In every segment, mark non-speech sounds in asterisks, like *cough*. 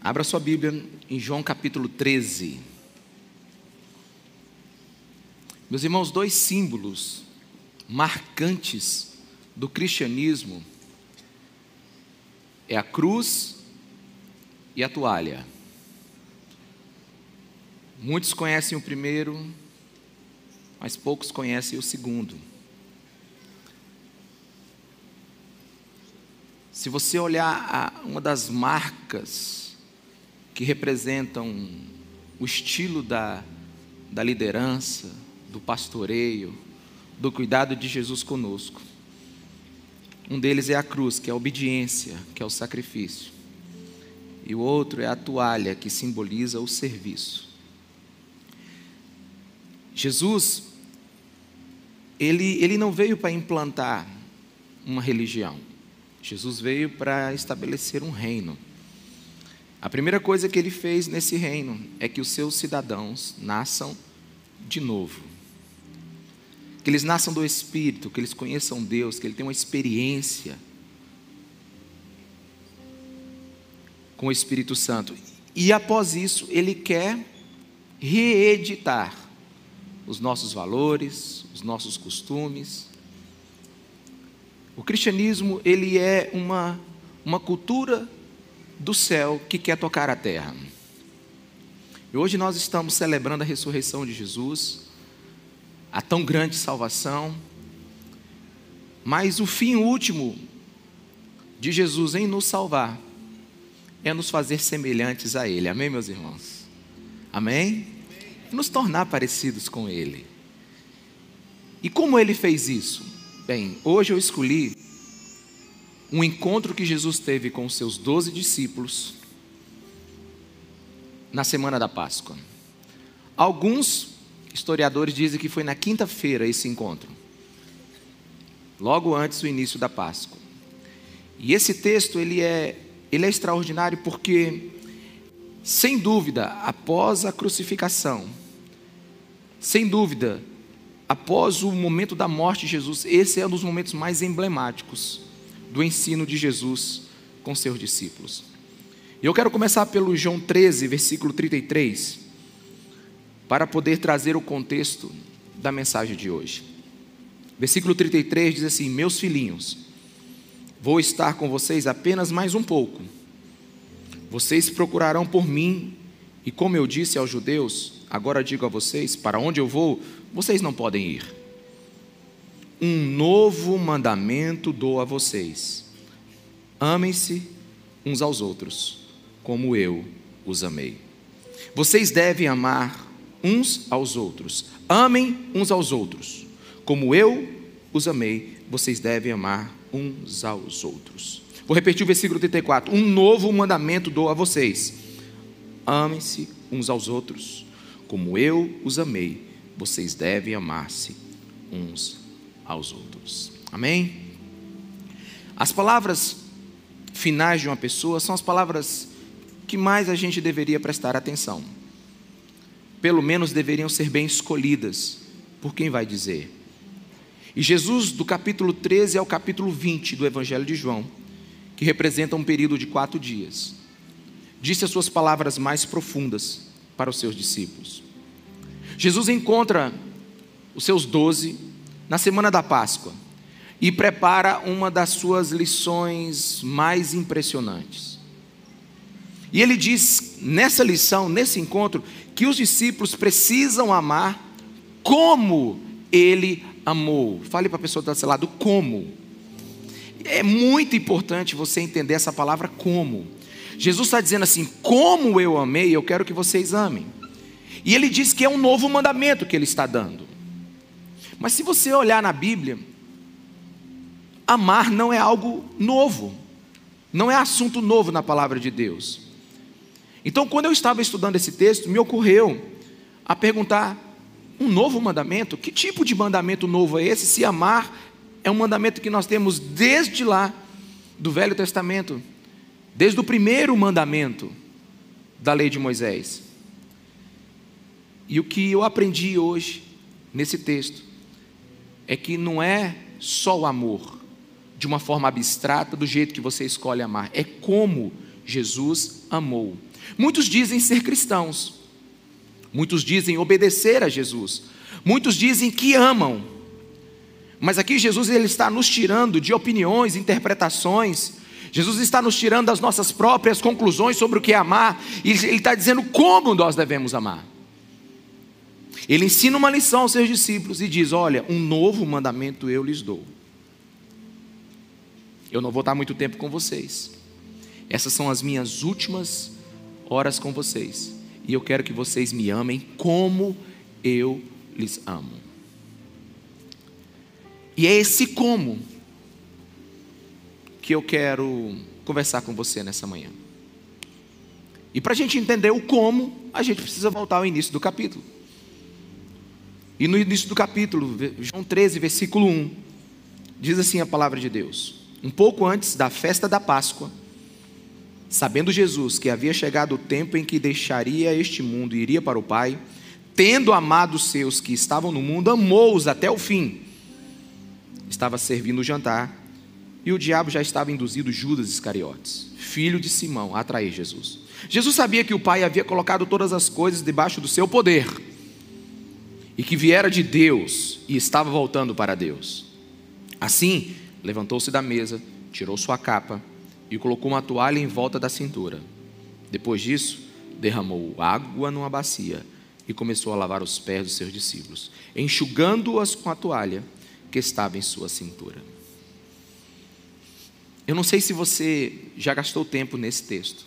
Abra sua Bíblia em João capítulo 13. Meus irmãos, dois símbolos marcantes do cristianismo é a cruz e a toalha. Muitos conhecem o primeiro, mas poucos conhecem o segundo. Se você olhar uma das marcas que representam o estilo da, da liderança, do pastoreio, do cuidado de Jesus conosco, um deles é a cruz, que é a obediência, que é o sacrifício. E o outro é a toalha, que simboliza o serviço. Jesus, ele, ele não veio para implantar uma religião. Jesus veio para estabelecer um reino. A primeira coisa que ele fez nesse reino é que os seus cidadãos nasçam de novo. Que eles nasçam do Espírito, que eles conheçam Deus, que ele tenha uma experiência com o Espírito Santo. E após isso, ele quer reeditar os nossos valores, os nossos costumes, o cristianismo, ele é uma, uma cultura do céu que quer tocar a terra. E hoje nós estamos celebrando a ressurreição de Jesus, a tão grande salvação, mas o fim último de Jesus em nos salvar é nos fazer semelhantes a Ele. Amém, meus irmãos? Amém? Nos tornar parecidos com Ele. E como Ele fez isso? Bem, hoje eu escolhi um encontro que Jesus teve com os seus doze discípulos na semana da Páscoa. Alguns historiadores dizem que foi na quinta-feira esse encontro, logo antes do início da Páscoa. E esse texto ele é, ele é extraordinário porque, sem dúvida, após a crucificação, sem dúvida, após o momento da morte de Jesus, esse é um dos momentos mais emblemáticos do ensino de Jesus com seus discípulos. E eu quero começar pelo João 13, versículo 33, para poder trazer o contexto da mensagem de hoje. Versículo 33 diz assim: Meus filhinhos, vou estar com vocês apenas mais um pouco. Vocês procurarão por mim, e como eu disse aos judeus, agora digo a vocês: para onde eu vou, vocês não podem ir. Um novo mandamento dou a vocês: amem-se uns aos outros, como eu os amei. Vocês devem amar uns aos outros. Amem uns aos outros. Como eu os amei, vocês devem amar uns aos outros. Vou repetir o versículo 34. Um novo mandamento dou a vocês: amem-se uns aos outros, como eu os amei vocês devem amar-se uns aos outros. Amém? As palavras finais de uma pessoa são as palavras que mais a gente deveria prestar atenção. Pelo menos deveriam ser bem escolhidas por quem vai dizer. E Jesus, do capítulo 13 ao capítulo 20 do Evangelho de João, que representa um período de quatro dias, disse as suas palavras mais profundas para os seus discípulos. Jesus encontra os seus doze na semana da Páscoa e prepara uma das suas lições mais impressionantes. E ele diz nessa lição, nesse encontro, que os discípulos precisam amar como ele amou. Fale para a pessoa do seu lado, como. É muito importante você entender essa palavra como. Jesus está dizendo assim: como eu amei, eu quero que vocês amem. E ele diz que é um novo mandamento que ele está dando. Mas se você olhar na Bíblia, amar não é algo novo, não é assunto novo na palavra de Deus. Então, quando eu estava estudando esse texto, me ocorreu a perguntar: um novo mandamento? Que tipo de mandamento novo é esse? Se amar é um mandamento que nós temos desde lá do Velho Testamento, desde o primeiro mandamento da lei de Moisés. E o que eu aprendi hoje, nesse texto, é que não é só o amor, de uma forma abstrata, do jeito que você escolhe amar, é como Jesus amou. Muitos dizem ser cristãos, muitos dizem obedecer a Jesus, muitos dizem que amam. Mas aqui Jesus ele está nos tirando de opiniões, interpretações. Jesus está nos tirando das nossas próprias conclusões sobre o que é amar. E ele está dizendo como nós devemos amar. Ele ensina uma lição aos seus discípulos e diz: Olha, um novo mandamento eu lhes dou. Eu não vou estar muito tempo com vocês. Essas são as minhas últimas horas com vocês. E eu quero que vocês me amem como eu lhes amo. E é esse como que eu quero conversar com você nessa manhã. E para a gente entender o como, a gente precisa voltar ao início do capítulo. E no início do capítulo, João 13, versículo 1, diz assim a palavra de Deus: Um pouco antes da festa da Páscoa, sabendo Jesus que havia chegado o tempo em que deixaria este mundo e iria para o Pai, tendo amado os seus que estavam no mundo, amou-os até o fim. Estava servindo o jantar e o diabo já estava induzido Judas Iscariotes, filho de Simão, a atrair Jesus. Jesus sabia que o Pai havia colocado todas as coisas debaixo do seu poder e que viera de Deus e estava voltando para Deus. Assim, levantou-se da mesa, tirou sua capa e colocou uma toalha em volta da cintura. Depois disso, derramou água numa bacia e começou a lavar os pés dos seus discípulos, enxugando-as com a toalha que estava em sua cintura. Eu não sei se você já gastou tempo nesse texto,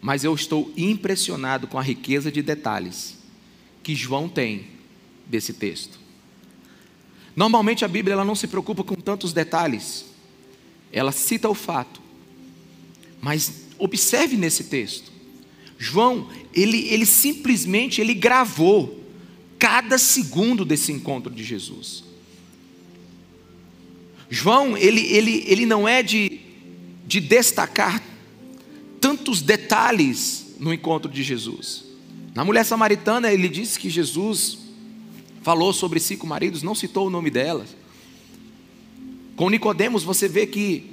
mas eu estou impressionado com a riqueza de detalhes que João tem desse texto. Normalmente a Bíblia ela não se preocupa com tantos detalhes. Ela cita o fato. Mas observe nesse texto. João, ele, ele simplesmente ele gravou cada segundo desse encontro de Jesus. João, ele, ele, ele não é de, de destacar tantos detalhes no encontro de Jesus. Na mulher samaritana, ele disse que Jesus falou sobre cinco maridos, não citou o nome delas. Com Nicodemos você vê que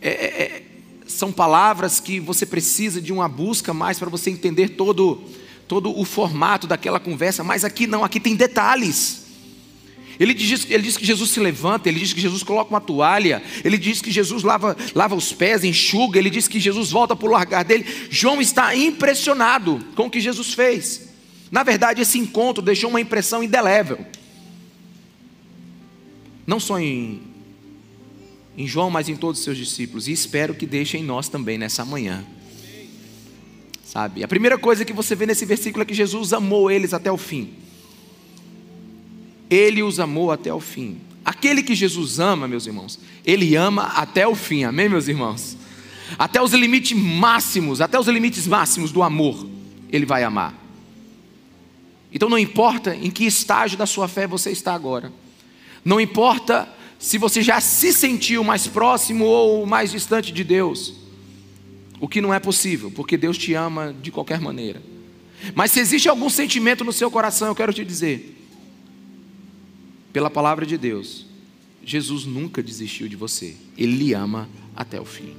é, é, é, são palavras que você precisa de uma busca mais para você entender todo, todo o formato daquela conversa, mas aqui não, aqui tem detalhes. Ele diz, ele diz que Jesus se levanta, ele diz que Jesus coloca uma toalha, ele diz que Jesus lava, lava os pés, enxuga, ele diz que Jesus volta para o largar dele. João está impressionado com o que Jesus fez. Na verdade, esse encontro deixou uma impressão indelével. Não só em, em João, mas em todos os seus discípulos. E espero que deixe em nós também nessa manhã. Sabe? A primeira coisa que você vê nesse versículo é que Jesus amou eles até o fim. Ele os amou até o fim. Aquele que Jesus ama, meus irmãos, ele ama até o fim. Amém, meus irmãos? Até os limites máximos, até os limites máximos do amor, ele vai amar. Então não importa em que estágio da sua fé você está agora. Não importa se você já se sentiu mais próximo ou mais distante de Deus. O que não é possível, porque Deus te ama de qualquer maneira. Mas se existe algum sentimento no seu coração, eu quero te dizer, pela palavra de Deus, Jesus nunca desistiu de você. Ele lhe ama até o fim.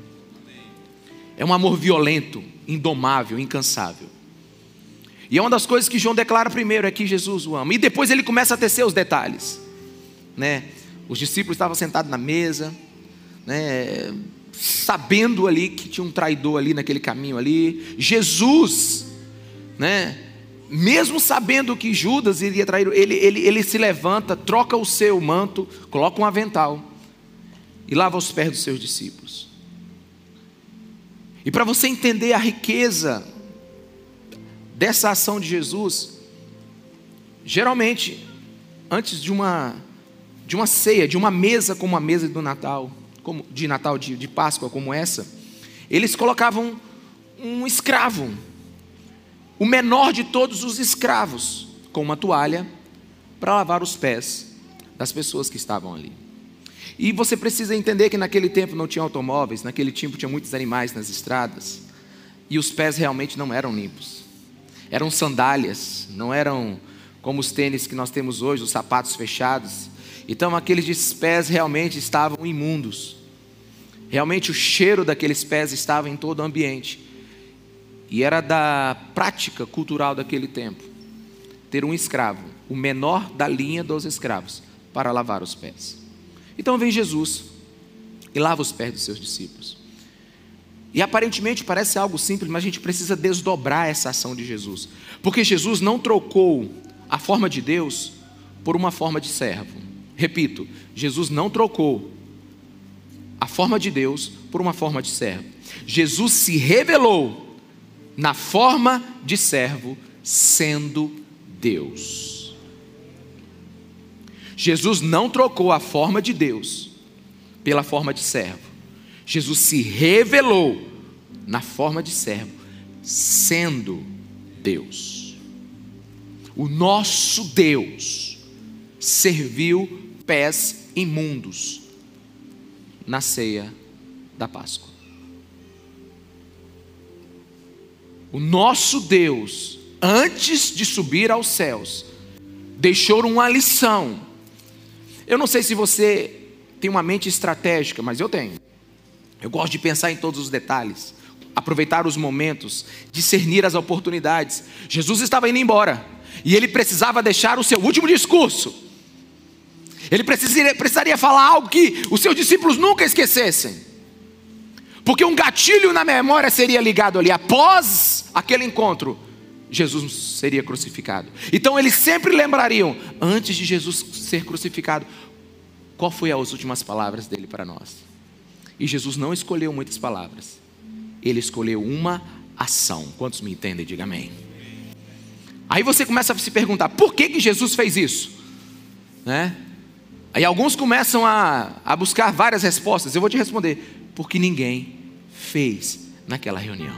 É um amor violento, indomável, incansável. E é uma das coisas que João declara primeiro é que Jesus o ama. E depois ele começa a tecer os detalhes. Né? Os discípulos estavam sentados na mesa, né? sabendo ali que tinha um traidor ali naquele caminho ali. Jesus, né? mesmo sabendo que Judas iria trair, ele, ele, ele se levanta, troca o seu manto, coloca um avental e lava os pés dos seus discípulos. E para você entender a riqueza dessa ação de Jesus, geralmente, antes de uma, de uma ceia, de uma mesa como a mesa do Natal, como, de Natal, de, de Páscoa como essa, eles colocavam um escravo, o menor de todos os escravos, com uma toalha para lavar os pés das pessoas que estavam ali. E você precisa entender que naquele tempo não tinha automóveis, naquele tempo tinha muitos animais nas estradas, e os pés realmente não eram limpos eram sandálias, não eram como os tênis que nós temos hoje, os sapatos fechados. Então aqueles pés realmente estavam imundos. Realmente o cheiro daqueles pés estava em todo o ambiente. E era da prática cultural daquele tempo ter um escravo, o menor da linha dos escravos, para lavar os pés. Então vem Jesus e lava os pés dos seus discípulos. E aparentemente parece algo simples, mas a gente precisa desdobrar essa ação de Jesus. Porque Jesus não trocou a forma de Deus por uma forma de servo. Repito, Jesus não trocou a forma de Deus por uma forma de servo. Jesus se revelou na forma de servo, sendo Deus. Jesus não trocou a forma de Deus pela forma de servo. Jesus se revelou na forma de servo, sendo Deus. O nosso Deus serviu pés imundos na ceia da Páscoa. O nosso Deus, antes de subir aos céus, deixou uma lição. Eu não sei se você tem uma mente estratégica, mas eu tenho. Eu gosto de pensar em todos os detalhes, aproveitar os momentos, discernir as oportunidades. Jesus estava indo embora e ele precisava deixar o seu último discurso. Ele precisaria, precisaria falar algo que os seus discípulos nunca esquecessem. Porque um gatilho na memória seria ligado ali. Após aquele encontro, Jesus seria crucificado. Então eles sempre lembrariam, antes de Jesus ser crucificado, qual foi as últimas palavras dele para nós? E Jesus não escolheu muitas palavras. Ele escolheu uma ação. Quantos me entendem? Diga amém. Aí você começa a se perguntar: por que, que Jesus fez isso? Né? Aí alguns começam a, a buscar várias respostas. Eu vou te responder: porque ninguém fez naquela reunião.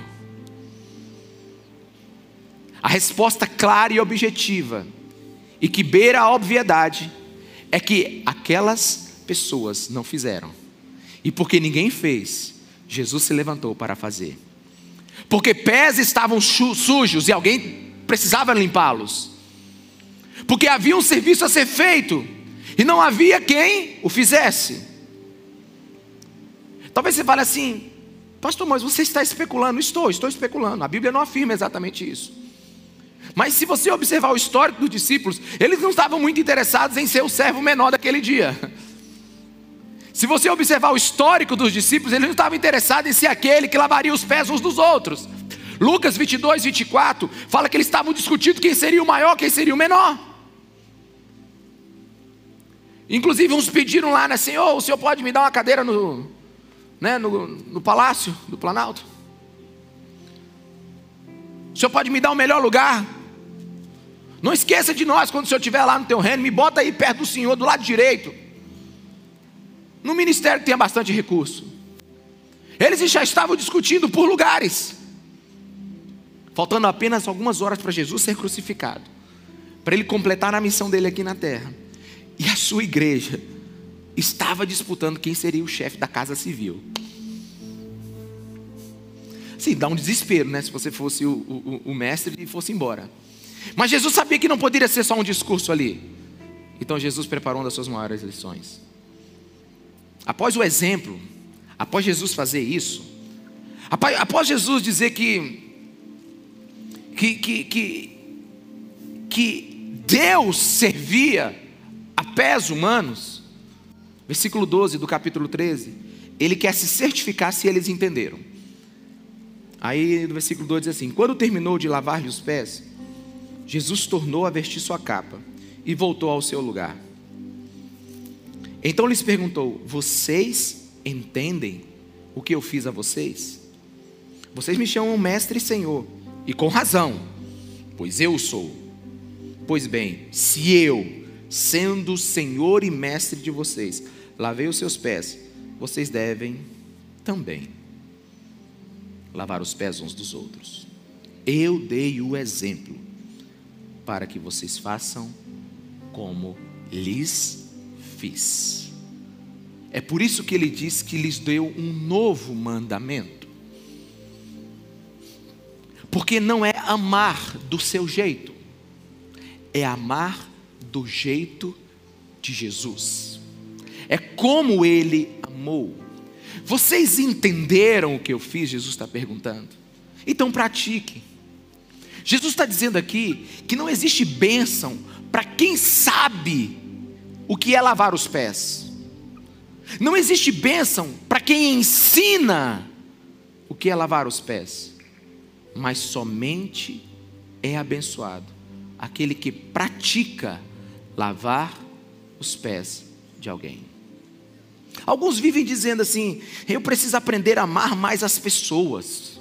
A resposta clara e objetiva, e que beira a obviedade, é que aquelas pessoas não fizeram. E porque ninguém fez, Jesus se levantou para fazer. Porque pés estavam sujos e alguém precisava limpá-los. Porque havia um serviço a ser feito e não havia quem o fizesse. Talvez você fale assim, pastor, mas você está especulando. Estou, estou especulando. A Bíblia não afirma exatamente isso. Mas se você observar o histórico dos discípulos, eles não estavam muito interessados em ser o servo menor daquele dia. *laughs* Se você observar o histórico dos discípulos, eles não estavam interessados em ser aquele que lavaria os pés uns dos outros. Lucas 22, 24 fala que eles estavam discutindo quem seria o maior, quem seria o menor. Inclusive, uns pediram lá, né, Senhor, o senhor pode me dar uma cadeira no, né, no, no palácio do Planalto? O senhor pode me dar o um melhor lugar? Não esqueça de nós quando o senhor estiver lá no teu reino, me bota aí perto do senhor, do lado direito. No ministério tem bastante recurso. Eles já estavam discutindo por lugares. Faltando apenas algumas horas para Jesus ser crucificado. Para ele completar a missão dele aqui na terra. E a sua igreja estava disputando quem seria o chefe da casa civil. Sim, dá um desespero, né? Se você fosse o, o, o mestre e fosse embora. Mas Jesus sabia que não poderia ser só um discurso ali. Então Jesus preparou uma das suas maiores lições. Após o exemplo, após Jesus fazer isso, após Jesus dizer que que, que, que, que Deus servia a pés humanos, versículo 12 do capítulo 13, ele quer se certificar se eles entenderam. Aí no versículo 2 diz assim: Quando terminou de lavar-lhe os pés, Jesus tornou a vestir sua capa e voltou ao seu lugar. Então lhes perguntou: Vocês entendem o que eu fiz a vocês? Vocês me chamam mestre e senhor, e com razão, pois eu sou. Pois bem, se eu, sendo Senhor e Mestre de vocês, lavei os seus pés, vocês devem também lavar os pés uns dos outros. Eu dei o exemplo para que vocês façam como lhes fiz. É por isso que ele diz que lhes deu um novo mandamento. Porque não é amar do seu jeito, é amar do jeito de Jesus. É como ele amou. Vocês entenderam o que eu fiz? Jesus está perguntando. Então pratique. Jesus está dizendo aqui que não existe bênção para quem sabe o que é lavar os pés. Não existe bênção para quem ensina o que é lavar os pés. Mas somente é abençoado aquele que pratica lavar os pés de alguém. Alguns vivem dizendo assim: eu preciso aprender a amar mais as pessoas.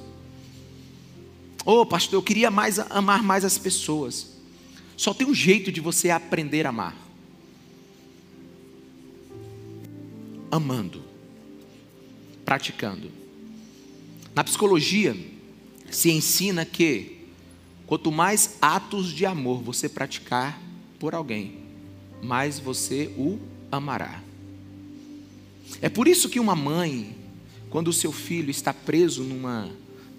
Oh, pastor, eu queria mais amar mais as pessoas. Só tem um jeito de você aprender a amar. Amando. Praticando. Na psicologia se ensina que quanto mais atos de amor você praticar por alguém, mais você o amará. É por isso que uma mãe, quando o seu filho está preso numa,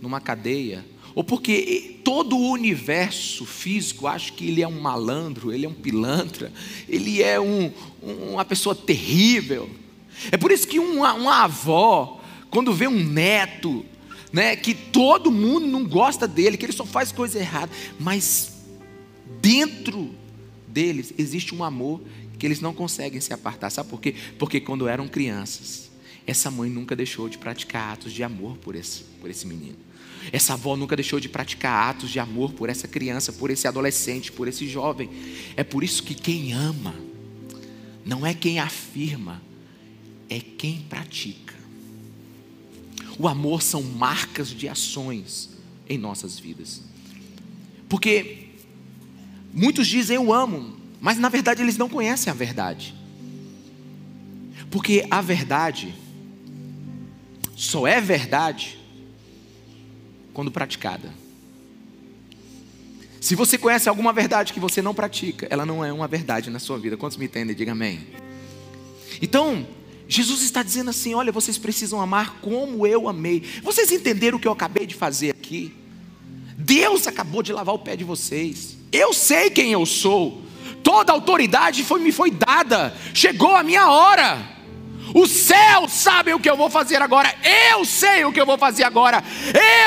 numa cadeia, ou porque todo o universo físico acha que ele é um malandro, ele é um pilantra, ele é um, uma pessoa terrível. É por isso que uma, uma avó, quando vê um neto, né, que todo mundo não gosta dele, que ele só faz coisa errada, mas dentro deles existe um amor que eles não conseguem se apartar. Sabe por quê? Porque quando eram crianças, essa mãe nunca deixou de praticar atos de amor por esse, por esse menino. Essa avó nunca deixou de praticar atos de amor por essa criança, por esse adolescente, por esse jovem. É por isso que quem ama não é quem afirma, é quem pratica. O amor são marcas de ações em nossas vidas. Porque muitos dizem eu amo, mas na verdade eles não conhecem a verdade. Porque a verdade só é verdade quando praticada. Se você conhece alguma verdade que você não pratica, ela não é uma verdade na sua vida. Quantos me entendem? Diga amém. Então, Jesus está dizendo assim: olha, vocês precisam amar como eu amei. Vocês entenderam o que eu acabei de fazer aqui? Deus acabou de lavar o pé de vocês. Eu sei quem eu sou. Toda autoridade foi, me foi dada. Chegou a minha hora. Os céus sabem o que eu vou fazer agora. Eu sei o que eu vou fazer agora.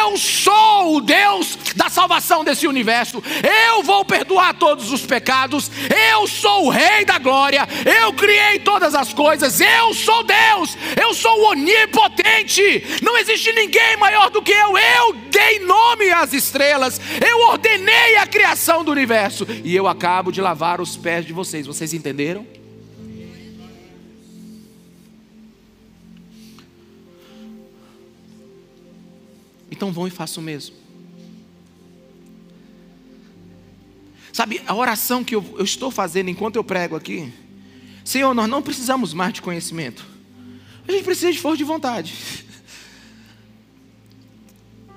Eu sou o Deus da salvação desse universo. Eu vou perdoar todos os pecados. Eu sou o Rei da glória. Eu criei todas as coisas. Eu sou Deus. Eu sou onipotente. Não existe ninguém maior do que eu. Eu dei nome às estrelas. Eu ordenei a criação do universo. E eu acabo de lavar os pés de vocês. Vocês entenderam? Então vão e façam o mesmo. Sabe, a oração que eu, eu estou fazendo enquanto eu prego aqui, Senhor, nós não precisamos mais de conhecimento, a gente precisa de força de vontade. *laughs*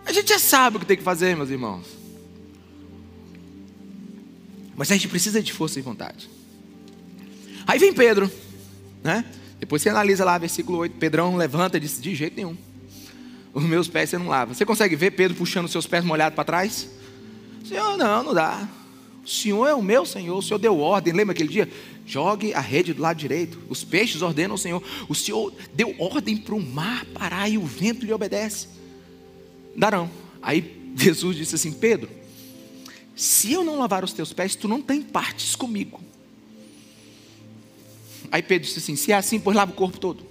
A gente já sabe o que tem que fazer, meus irmãos. Mas a gente precisa de força e vontade. Aí vem Pedro, né? Depois você analisa lá, versículo 8. Pedrão levanta e diz: De jeito nenhum os meus pés você não lava. Você consegue ver Pedro puxando seus pés molhados para trás? Senhor, não, não dá. O Senhor é o meu Senhor, o Senhor deu ordem. Lembra aquele dia? Jogue a rede do lado direito. Os peixes ordenam o Senhor. O Senhor deu ordem para o mar parar e o vento lhe obedece. Darão. Aí Jesus disse assim: Pedro, se eu não lavar os teus pés, tu não tem partes comigo. Aí Pedro disse assim: se é assim, pois lava o corpo todo.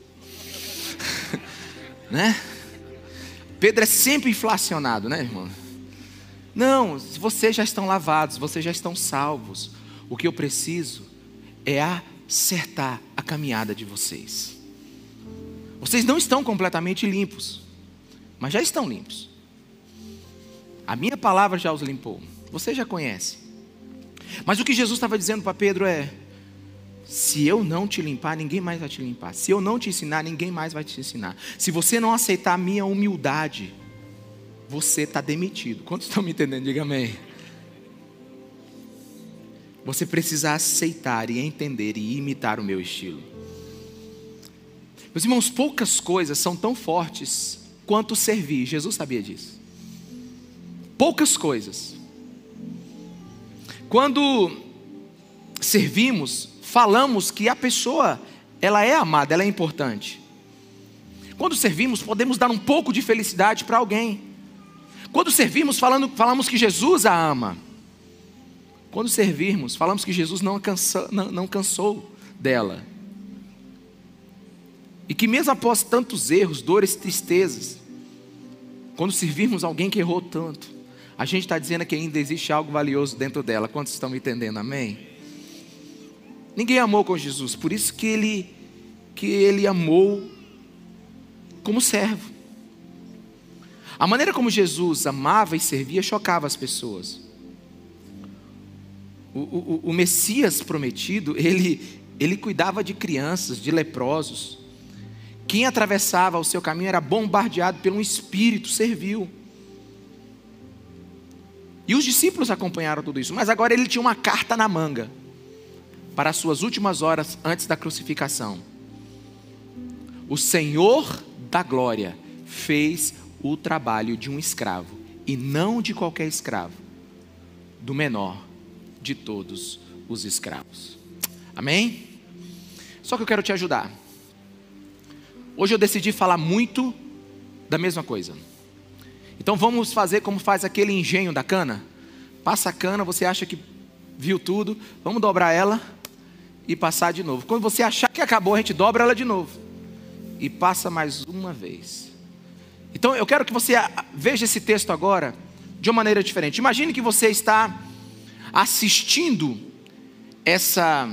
*laughs* né? Pedro é sempre inflacionado, né, irmão? Não, vocês já estão lavados, vocês já estão salvos. O que eu preciso é acertar a caminhada de vocês. Vocês não estão completamente limpos, mas já estão limpos. A minha palavra já os limpou. Você já conhece. Mas o que Jesus estava dizendo para Pedro é: se eu não te limpar, ninguém mais vai te limpar. Se eu não te ensinar, ninguém mais vai te ensinar. Se você não aceitar a minha humildade, você está demitido. Quantos estão me entendendo? Diga amém. Você precisa aceitar e entender e imitar o meu estilo. Meus irmãos, poucas coisas são tão fortes quanto servir. Jesus sabia disso. Poucas coisas. Quando servimos, falamos que a pessoa, ela é amada, ela é importante. Quando servimos, podemos dar um pouco de felicidade para alguém. Quando servimos, falando, falamos que Jesus a ama. Quando servirmos, falamos que Jesus não cansou, não, não cansou dela. E que mesmo após tantos erros, dores, tristezas, quando servirmos alguém que errou tanto, a gente está dizendo que ainda existe algo valioso dentro dela. Quantos estão me entendendo? Amém? Ninguém amou com Jesus, por isso que ele, que ele amou como servo. A maneira como Jesus amava e servia chocava as pessoas. O, o, o Messias prometido, ele, ele cuidava de crianças, de leprosos. Quem atravessava o seu caminho era bombardeado pelo Espírito servil. E os discípulos acompanharam tudo isso, mas agora ele tinha uma carta na manga para as suas últimas horas antes da crucificação. O Senhor da glória fez o trabalho de um escravo, e não de qualquer escravo, do menor de todos os escravos. Amém? Só que eu quero te ajudar. Hoje eu decidi falar muito da mesma coisa. Então vamos fazer como faz aquele engenho da cana. Passa a cana, você acha que viu tudo, vamos dobrar ela e passar de novo. Quando você achar que acabou, a gente dobra ela de novo e passa mais uma vez. Então eu quero que você veja esse texto agora de uma maneira diferente. Imagine que você está assistindo essa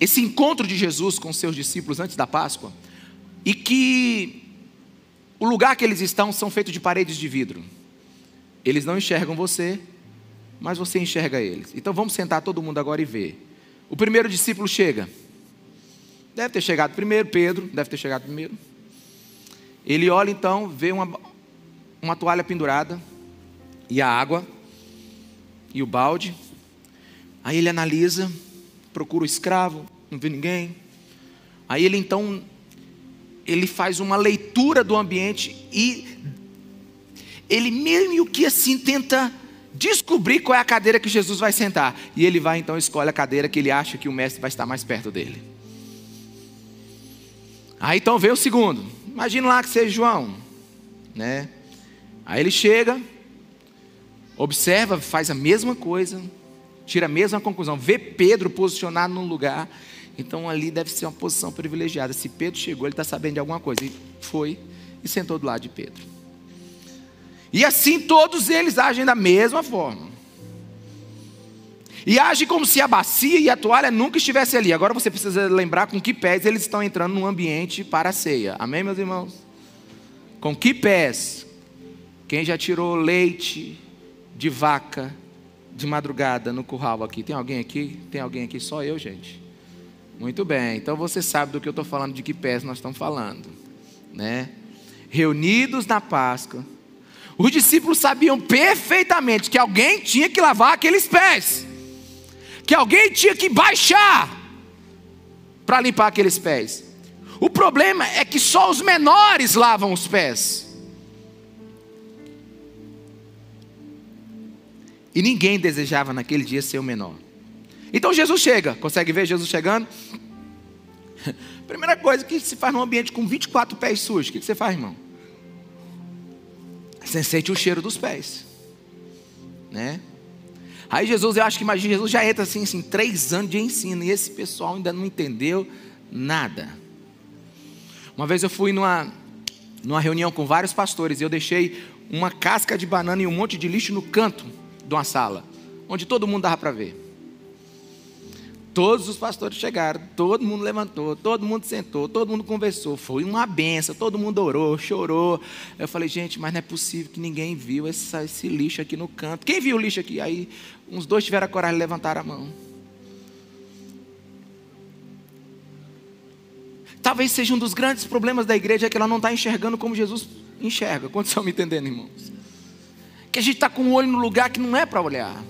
esse encontro de Jesus com seus discípulos antes da Páscoa e que o lugar que eles estão são feitos de paredes de vidro. Eles não enxergam você, mas você enxerga eles. Então vamos sentar todo mundo agora e ver. O primeiro discípulo chega. Deve ter chegado primeiro, Pedro, deve ter chegado primeiro. Ele olha então, vê uma, uma toalha pendurada e a água e o balde. Aí ele analisa, procura o escravo, não vê ninguém. Aí ele então ele faz uma leitura do ambiente e ele meio que assim tenta descobrir qual é a cadeira que Jesus vai sentar. E ele vai então escolhe a cadeira que ele acha que o mestre vai estar mais perto dele. Aí então vem o segundo. Imagina lá que seja João, né? Aí ele chega, observa, faz a mesma coisa, tira a mesma conclusão, vê Pedro posicionado num lugar, então ali deve ser uma posição privilegiada. Se Pedro chegou, ele está sabendo de alguma coisa. E foi e sentou do lado de Pedro. E assim todos eles agem da mesma forma. E agem como se a bacia e a toalha nunca estivessem ali. Agora você precisa lembrar com que pés eles estão entrando no ambiente para a ceia. Amém, meus irmãos? Com que pés? Quem já tirou leite de vaca de madrugada no curral aqui? Tem alguém aqui? Tem alguém aqui? Só eu, gente. Muito bem. Então você sabe do que eu estou falando, de que pés nós estamos falando, né? Reunidos na Páscoa, os discípulos sabiam perfeitamente que alguém tinha que lavar aqueles pés que alguém tinha que baixar para limpar aqueles pés. O problema é que só os menores lavam os pés. E ninguém desejava naquele dia ser o menor. Então Jesus chega, consegue ver Jesus chegando? *laughs* Primeira coisa que se faz num ambiente com 24 pés sujos, o que você faz, irmão? Você sente o cheiro dos pés, né? Aí Jesus, eu acho que imagina, Jesus já entra assim, assim, três anos de ensino, e esse pessoal ainda não entendeu nada. Uma vez eu fui numa, numa reunião com vários pastores, e eu deixei uma casca de banana e um monte de lixo no canto de uma sala, onde todo mundo dava para ver. Todos os pastores chegaram, todo mundo levantou, todo mundo sentou, todo mundo conversou. Foi uma benção, todo mundo orou, chorou. Eu falei, gente, mas não é possível que ninguém viu esse, esse lixo aqui no canto. Quem viu o lixo aqui? Aí uns dois tiveram a coragem de levantar a mão. Talvez seja um dos grandes problemas da igreja é que ela não está enxergando como Jesus enxerga. Quantos estão me entendendo, irmãos? Que a gente está com o olho no lugar que não é para olhar.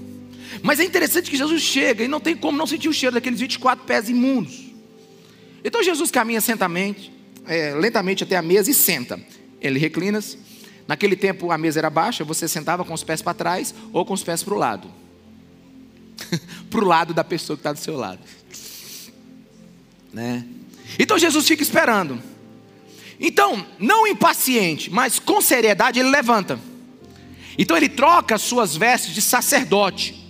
Mas é interessante que Jesus chega e não tem como não sentir o cheiro daqueles 24 pés imundos. Então Jesus caminha sentamente, é, lentamente até a mesa e senta. Ele reclina-se. Naquele tempo a mesa era baixa, você sentava com os pés para trás ou com os pés para o lado. *laughs* para o lado da pessoa que está do seu lado. Né? Então Jesus fica esperando. Então, não impaciente, mas com seriedade, ele levanta. Então ele troca as suas vestes de sacerdote.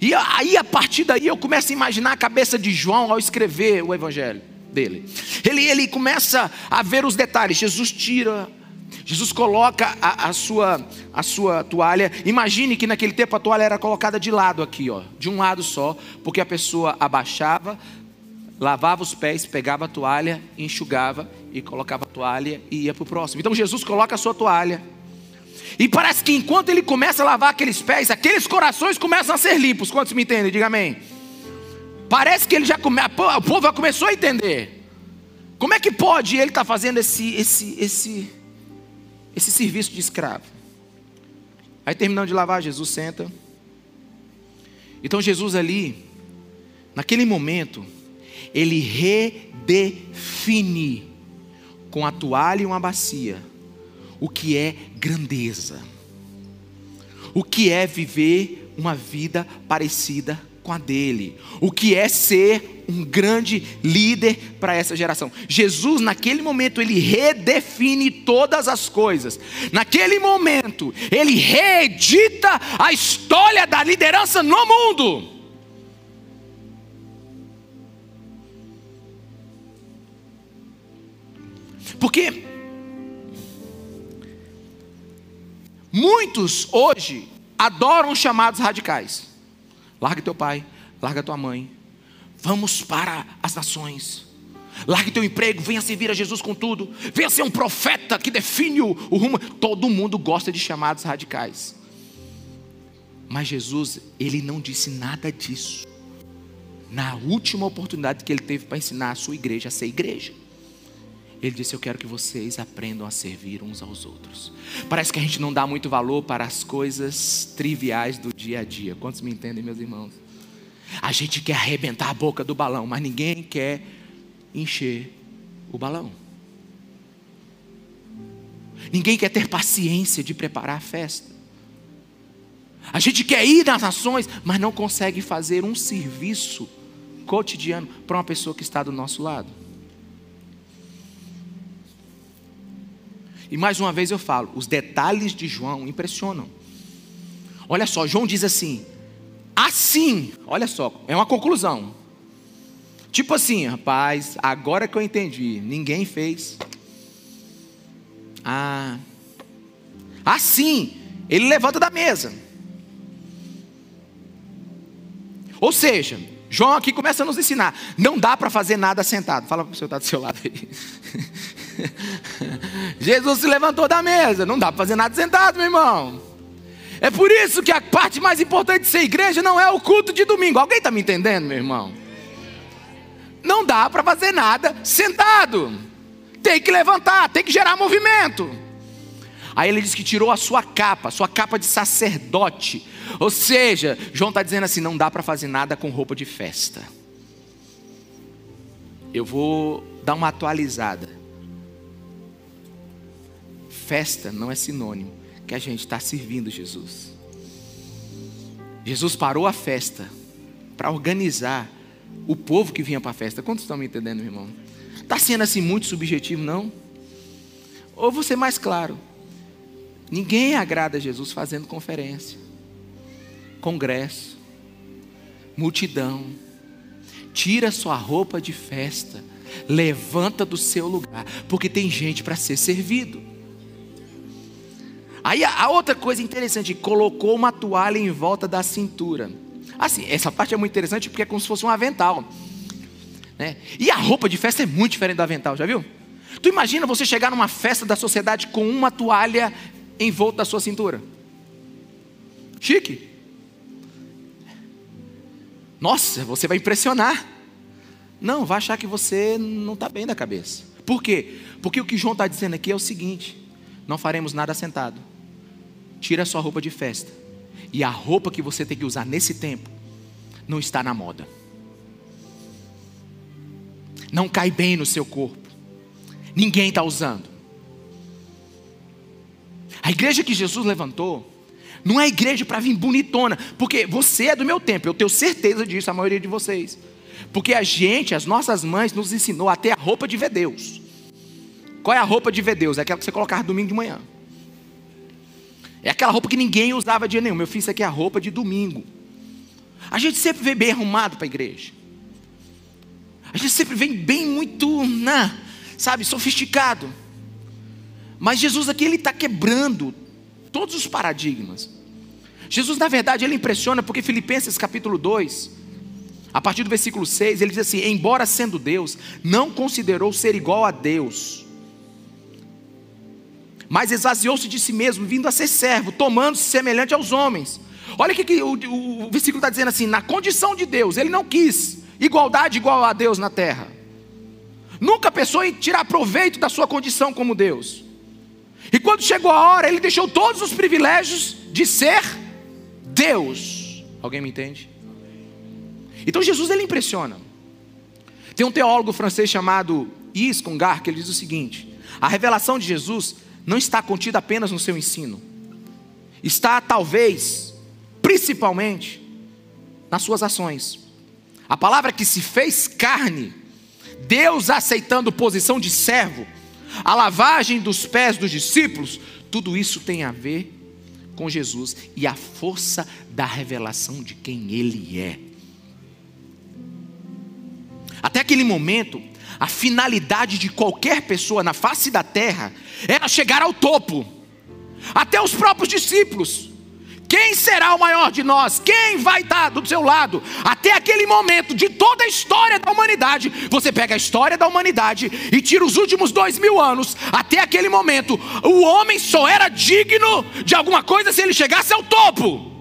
E aí, a partir daí, eu começo a imaginar a cabeça de João ao escrever o evangelho dele. Ele, ele começa a ver os detalhes. Jesus tira, Jesus coloca a, a, sua, a sua toalha. Imagine que naquele tempo a toalha era colocada de lado aqui, ó, de um lado só, porque a pessoa abaixava, lavava os pés, pegava a toalha, enxugava e colocava a toalha e ia para o próximo. Então Jesus coloca a sua toalha. E parece que enquanto ele começa a lavar aqueles pés, aqueles corações começam a ser limpos. Quantos me entendem? Diga amém. Parece que ele já come... o povo já começou a entender. Como é que pode ele estar tá fazendo esse, esse, esse, esse serviço de escravo? Aí terminando de lavar, Jesus senta. Então Jesus ali, naquele momento, ele redefine com a toalha e uma bacia o que é grandeza, o que é viver uma vida parecida com a dele, o que é ser um grande líder para essa geração. Jesus, naquele momento, ele redefine todas as coisas. Naquele momento, ele reedita a história da liderança no mundo. Porque muitos hoje adoram chamados radicais. Larga teu pai, larga tua mãe. Vamos para as nações. Largue teu emprego, venha servir a Jesus com tudo. Venha ser um profeta que define o, o rumo. Todo mundo gosta de chamados radicais. Mas Jesus, ele não disse nada disso. Na última oportunidade que ele teve para ensinar a sua igreja a ser igreja. Ele disse: Eu quero que vocês aprendam a servir uns aos outros. Parece que a gente não dá muito valor para as coisas triviais do dia a dia. Quantos me entendem, meus irmãos? A gente quer arrebentar a boca do balão, mas ninguém quer encher o balão. Ninguém quer ter paciência de preparar a festa. A gente quer ir nas ações, mas não consegue fazer um serviço cotidiano para uma pessoa que está do nosso lado. E mais uma vez eu falo, os detalhes de João impressionam. Olha só, João diz assim: assim, olha só, é uma conclusão. Tipo assim, rapaz, agora que eu entendi, ninguém fez. Ah, assim, ele levanta da mesa. Ou seja, João aqui começa a nos ensinar: não dá para fazer nada sentado. Fala para o senhor estar tá do seu lado aí. *laughs* Jesus se levantou da mesa. Não dá para fazer nada sentado, meu irmão. É por isso que a parte mais importante de ser igreja não é o culto de domingo. Alguém está me entendendo, meu irmão? Não dá para fazer nada sentado. Tem que levantar, tem que gerar movimento. Aí ele diz que tirou a sua capa, sua capa de sacerdote. Ou seja, João está dizendo assim: não dá para fazer nada com roupa de festa. Eu vou dar uma atualizada festa não é sinônimo que a gente está servindo Jesus. Jesus parou a festa para organizar o povo que vinha para a festa. Quantos estão me entendendo, meu irmão? Está sendo assim muito subjetivo, não? Ou vou ser mais claro: ninguém agrada a Jesus fazendo conferência, congresso, multidão. Tira sua roupa de festa, levanta do seu lugar, porque tem gente para ser servido. Aí a outra coisa interessante, colocou uma toalha em volta da cintura. Assim, essa parte é muito interessante porque é como se fosse um avental. Né? E a roupa de festa é muito diferente do avental, já viu? Tu imagina você chegar numa festa da sociedade com uma toalha em volta da sua cintura. Chique. Nossa, você vai impressionar. Não, vai achar que você não está bem da cabeça. Por quê? Porque o que João está dizendo aqui é o seguinte: não faremos nada sentado tira a sua roupa de festa. E a roupa que você tem que usar nesse tempo não está na moda. Não cai bem no seu corpo. Ninguém está usando. A igreja que Jesus levantou não é igreja para vir bonitona, porque você é do meu tempo, eu tenho certeza disso, a maioria de vocês. Porque a gente, as nossas mães, nos ensinou a ter a roupa de ver Deus. Qual é a roupa de ver Deus? É aquela que você colocava domingo de manhã. É aquela roupa que ninguém usava dia nenhum. Meu filho, isso aqui é a roupa de domingo. A gente sempre vem bem arrumado para a igreja. A gente sempre vem bem muito, né, sabe, sofisticado. Mas Jesus aqui ele está quebrando todos os paradigmas. Jesus, na verdade, ele impressiona porque Filipenses capítulo 2, a partir do versículo 6, ele diz assim: Embora sendo Deus, não considerou ser igual a Deus, mas esvaziou-se de si mesmo, vindo a ser servo, tomando-se semelhante aos homens. Olha o que o, o, o versículo está dizendo assim: na condição de Deus, ele não quis igualdade igual a Deus na terra. Nunca pensou em tirar proveito da sua condição como Deus. E quando chegou a hora, ele deixou todos os privilégios de ser Deus. Alguém me entende? Então Jesus ele impressiona. Tem um teólogo francês chamado Yves Congar que ele diz o seguinte: a revelação de Jesus não está contida apenas no seu ensino, está talvez, principalmente, nas suas ações. A palavra que se fez carne, Deus aceitando posição de servo, a lavagem dos pés dos discípulos, tudo isso tem a ver com Jesus e a força da revelação de quem Ele é. Até aquele momento, a finalidade de qualquer pessoa na face da terra era chegar ao topo. Até os próprios discípulos quem será o maior de nós? Quem vai estar do seu lado? Até aquele momento de toda a história da humanidade, você pega a história da humanidade e tira os últimos dois mil anos. Até aquele momento, o homem só era digno de alguma coisa se ele chegasse ao topo.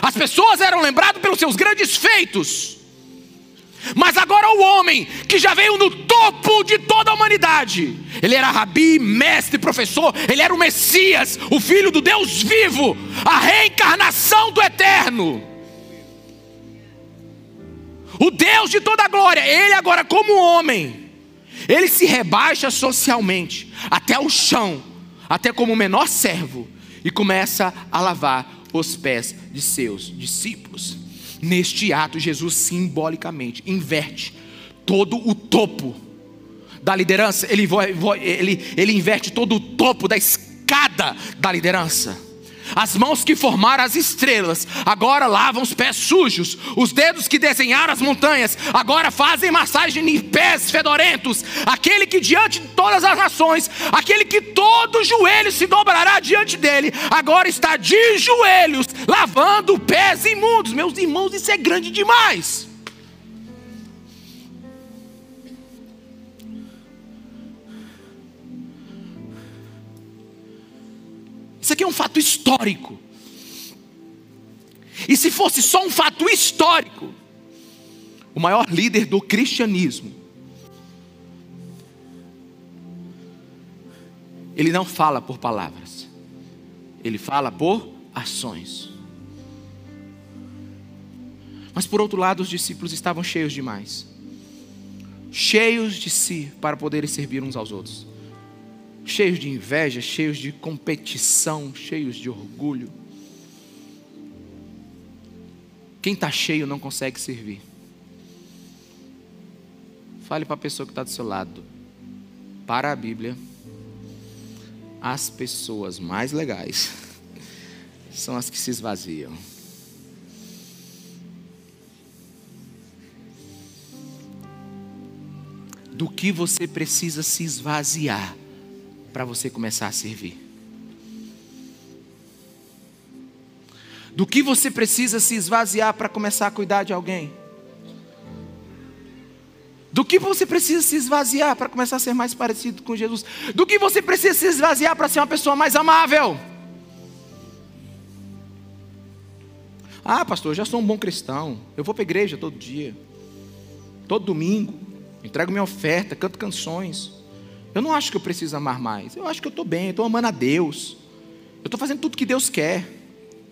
As pessoas eram lembradas pelos seus grandes feitos. Mas agora o homem que já veio no topo de toda a humanidade, ele era rabi, mestre, professor, ele era o Messias, o filho do Deus vivo, a reencarnação do eterno. O Deus de toda a glória, ele agora como homem, ele se rebaixa socialmente até o chão, até como o menor servo e começa a lavar os pés de seus discípulos. Neste ato, Jesus simbolicamente inverte todo o topo da liderança, ele, ele, ele inverte todo o topo da escada da liderança. As mãos que formaram as estrelas agora lavam os pés sujos. Os dedos que desenharam as montanhas agora fazem massagem em pés fedorentos. Aquele que diante de todas as nações, aquele que todo joelho se dobrará diante dele, agora está de joelhos lavando pés imundos. Meus irmãos, isso é grande demais. Isso aqui é um fato histórico. E se fosse só um fato histórico, o maior líder do cristianismo, ele não fala por palavras, ele fala por ações. Mas por outro lado, os discípulos estavam cheios demais cheios de si para poderem servir uns aos outros cheios de inveja, cheios de competição, cheios de orgulho. Quem está cheio não consegue servir. Fale para a pessoa que está do seu lado. Para a Bíblia, as pessoas mais legais *laughs* são as que se esvaziam. Do que você precisa se esvaziar para você começar a servir? Do que você precisa se esvaziar para começar a cuidar de alguém? Do que você precisa se esvaziar para começar a ser mais parecido com Jesus? Do que você precisa se esvaziar para ser uma pessoa mais amável? Ah, pastor, eu já sou um bom cristão. Eu vou para a igreja todo dia, todo domingo, entrego minha oferta, canto canções. Eu não acho que eu preciso amar mais. Eu acho que eu estou bem, eu estou amando a Deus. Eu estou fazendo tudo que Deus quer.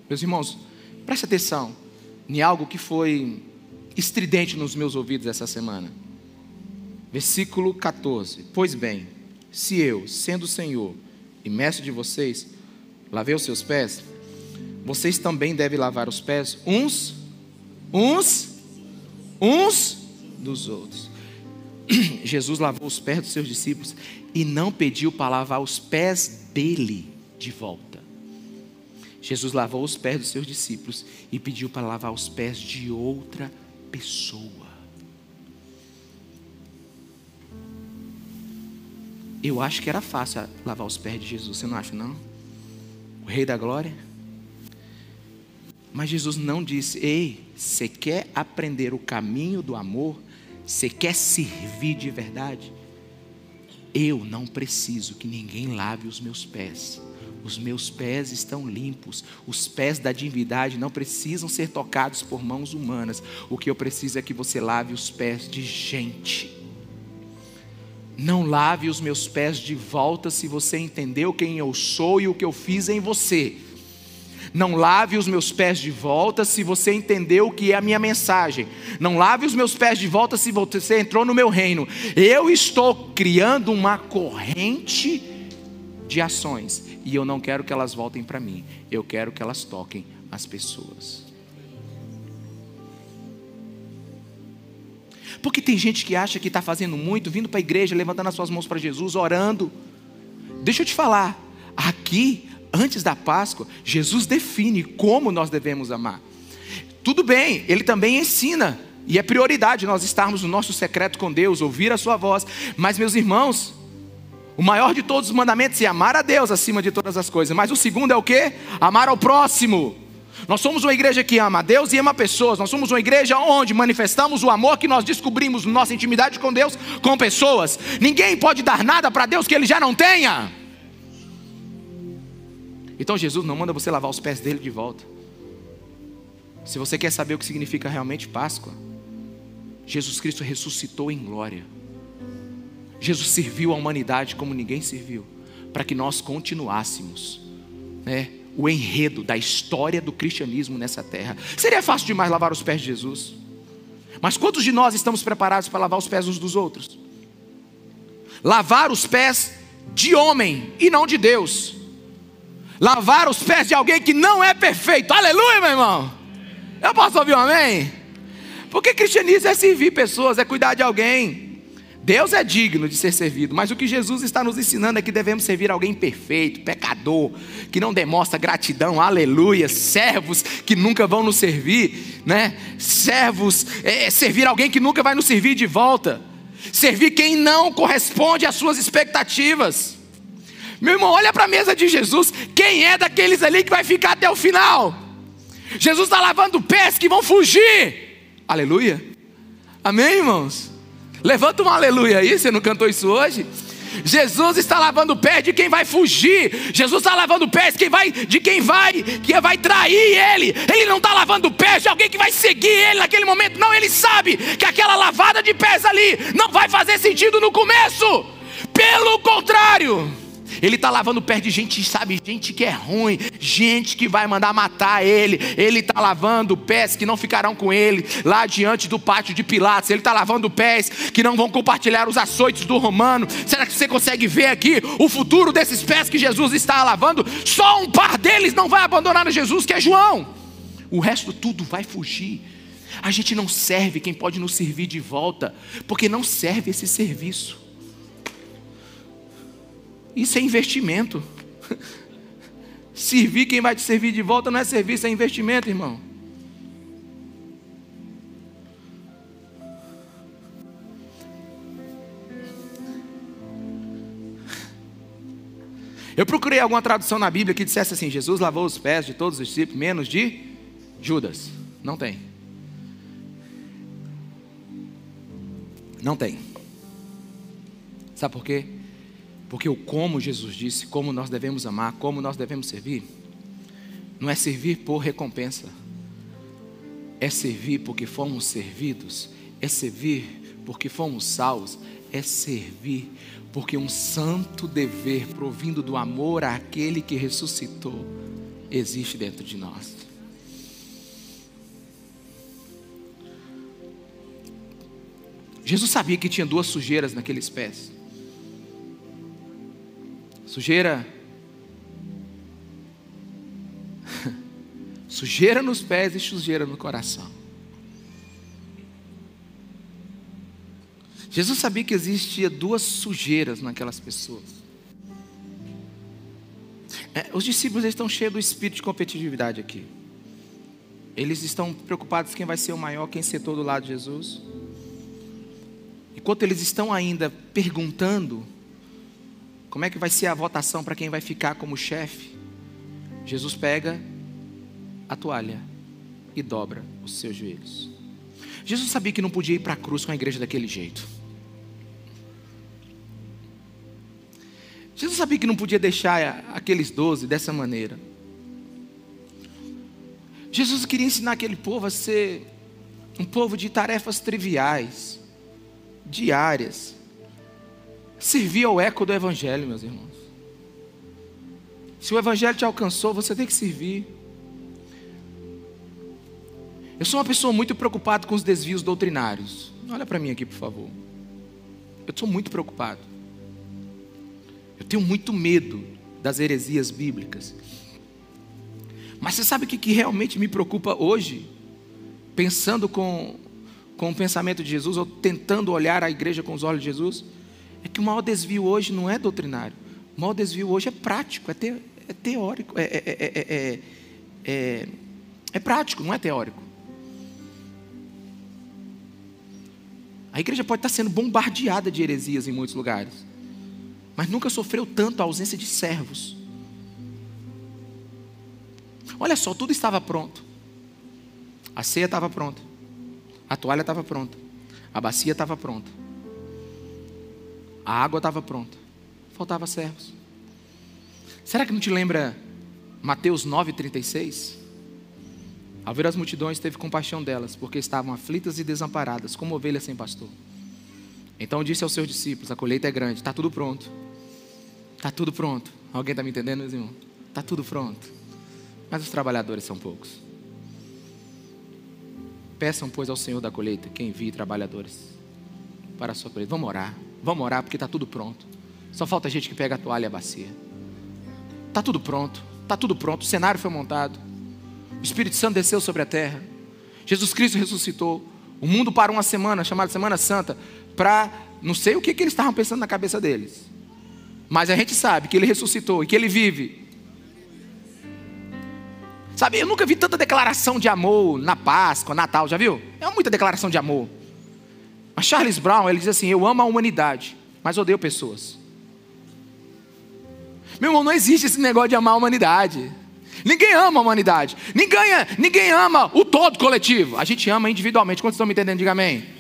Meus irmãos, preste atenção em algo que foi estridente nos meus ouvidos essa semana. Versículo 14: Pois bem, se eu, sendo Senhor e mestre de vocês, lavei os seus pés, vocês também devem lavar os pés uns, uns, uns dos outros. *clears throat* Jesus lavou os pés dos seus discípulos e não pediu para lavar os pés dele de volta. Jesus lavou os pés dos seus discípulos e pediu para lavar os pés de outra pessoa. Eu acho que era fácil lavar os pés de Jesus, você não acha, não? O Rei da Glória. Mas Jesus não disse: Ei, você quer aprender o caminho do amor? Você quer servir de verdade? Eu não preciso que ninguém lave os meus pés. Os meus pés estão limpos. Os pés da divindade não precisam ser tocados por mãos humanas. O que eu preciso é que você lave os pés de gente. Não lave os meus pés de volta se você entendeu quem eu sou e o que eu fiz em você. Não lave os meus pés de volta se você entendeu o que é a minha mensagem. Não lave os meus pés de volta se você entrou no meu reino. Eu estou criando uma corrente de ações e eu não quero que elas voltem para mim. Eu quero que elas toquem as pessoas. Porque tem gente que acha que está fazendo muito, vindo para a igreja, levantando as suas mãos para Jesus, orando. Deixa eu te falar, aqui antes da Páscoa, Jesus define como nós devemos amar. Tudo bem, ele também ensina, e é prioridade nós estarmos no nosso secreto com Deus, ouvir a Sua voz. Mas, meus irmãos, o maior de todos os mandamentos é amar a Deus acima de todas as coisas. Mas o segundo é o que? Amar ao próximo. Nós somos uma igreja que ama a Deus e ama pessoas. Nós somos uma igreja onde manifestamos o amor que nós descobrimos na nossa intimidade com Deus com pessoas. Ninguém pode dar nada para Deus que ele já não tenha. Então Jesus não manda você lavar os pés dele de volta. Se você quer saber o que significa realmente Páscoa, Jesus Cristo ressuscitou em glória. Jesus serviu a humanidade como ninguém serviu, para que nós continuássemos, né, o enredo da história do cristianismo nessa terra. Seria fácil demais lavar os pés de Jesus. Mas quantos de nós estamos preparados para lavar os pés uns dos outros? Lavar os pés de homem e não de Deus lavar os pés de alguém que não é perfeito. Aleluia, meu irmão. Eu posso ouvir um amém? Porque cristianismo é servir pessoas, é cuidar de alguém. Deus é digno de ser servido, mas o que Jesus está nos ensinando é que devemos servir alguém perfeito, pecador, que não demonstra gratidão, aleluia, servos que nunca vão nos servir, né? Servos, é, servir alguém que nunca vai nos servir de volta, servir quem não corresponde às suas expectativas. Meu irmão, olha para a mesa de Jesus. Quem é daqueles ali que vai ficar até o final? Jesus está lavando pés que vão fugir. Aleluia. Amém, irmãos? Levanta um aleluia aí. Você não cantou isso hoje? Jesus está lavando pés de quem vai fugir. Jesus está lavando pés quem vai, de quem vai, que vai trair ele. Ele não está lavando pés de alguém que vai seguir ele naquele momento. Não, ele sabe que aquela lavada de pés ali não vai fazer sentido no começo. Pelo contrário, ele está lavando pé de gente, sabe, gente que é ruim, gente que vai mandar matar ele. Ele está lavando pés que não ficarão com ele lá diante do pátio de Pilatos. Ele está lavando pés que não vão compartilhar os açoites do romano. Será que você consegue ver aqui o futuro desses pés que Jesus está lavando? Só um par deles não vai abandonar Jesus, que é João. O resto tudo vai fugir. A gente não serve quem pode nos servir de volta, porque não serve esse serviço. Isso é investimento. *laughs* Servir quem vai te servir de volta não é serviço, é investimento, irmão. Eu procurei alguma tradução na Bíblia que dissesse assim: Jesus lavou os pés de todos os discípulos, menos de Judas. Não tem. Não tem. Sabe por quê? Porque o como Jesus disse, como nós devemos amar, como nós devemos servir, não é servir por recompensa, é servir porque fomos servidos, é servir porque fomos salvos, é servir porque um santo dever provindo do amor àquele que ressuscitou existe dentro de nós. Jesus sabia que tinha duas sujeiras naqueles pés. Sujeira *laughs* Sujeira nos pés e sujeira no coração. Jesus sabia que existia duas sujeiras naquelas pessoas. É, os discípulos estão cheios do espírito de competitividade aqui. Eles estão preocupados quem vai ser o maior, quem sentou do lado de Jesus. Enquanto eles estão ainda perguntando como é que vai ser a votação para quem vai ficar como chefe, Jesus pega a toalha e dobra os seus joelhos. Jesus sabia que não podia ir para a cruz com a igreja daquele jeito. Jesus sabia que não podia deixar aqueles doze dessa maneira. Jesus queria ensinar aquele povo a ser um povo de tarefas triviais, diárias. Servir ao eco do Evangelho, meus irmãos. Se o Evangelho te alcançou, você tem que servir. Eu sou uma pessoa muito preocupada com os desvios doutrinários. Olha para mim aqui, por favor. Eu sou muito preocupado. Eu tenho muito medo das heresias bíblicas. Mas você sabe o que, realmente me preocupa hoje? Pensando com, com o pensamento de Jesus, ou tentando olhar a igreja com os olhos de Jesus, é que o maior desvio hoje não é doutrinário. O maior desvio hoje é prático, é, te, é teórico, é, é, é, é prático, não é teórico. A igreja pode estar sendo bombardeada de heresias em muitos lugares mas nunca sofreu tanto a ausência de servos. Olha só, tudo estava pronto. A ceia estava pronta. A toalha estava pronta. A bacia estava pronta. A água estava pronta. Faltava servos. Será que não te lembra Mateus 9,36? Ao ver as multidões, teve compaixão delas, porque estavam aflitas e desamparadas, como ovelhas sem pastor. Então disse aos seus discípulos: A colheita é grande, está tudo pronto Está tudo pronto. Alguém está me entendendo, meus irmãos? Está tudo pronto. Mas os trabalhadores são poucos. Peçam, pois, ao Senhor da colheita que envie trabalhadores para a sua colheita. Vamos orar. Vamos orar porque está tudo pronto. Só falta gente que pega a toalha e a bacia. Está tudo pronto. Está tudo pronto. O cenário foi montado. O Espírito Santo desceu sobre a terra. Jesus Cristo ressuscitou. O mundo parou uma semana, chamada Semana Santa, para não sei o que, que eles estavam pensando na cabeça deles. Mas a gente sabe que ele ressuscitou e que ele vive. Sabe, eu nunca vi tanta declaração de amor na Páscoa, Natal, já viu? É muita declaração de amor. Charles Brown, ele diz assim: Eu amo a humanidade, mas odeio pessoas. Meu irmão, não existe esse negócio de amar a humanidade. Ninguém ama a humanidade. Ninguém, ninguém ama o todo coletivo. A gente ama individualmente. Quantos estão me entendendo? Diga amém.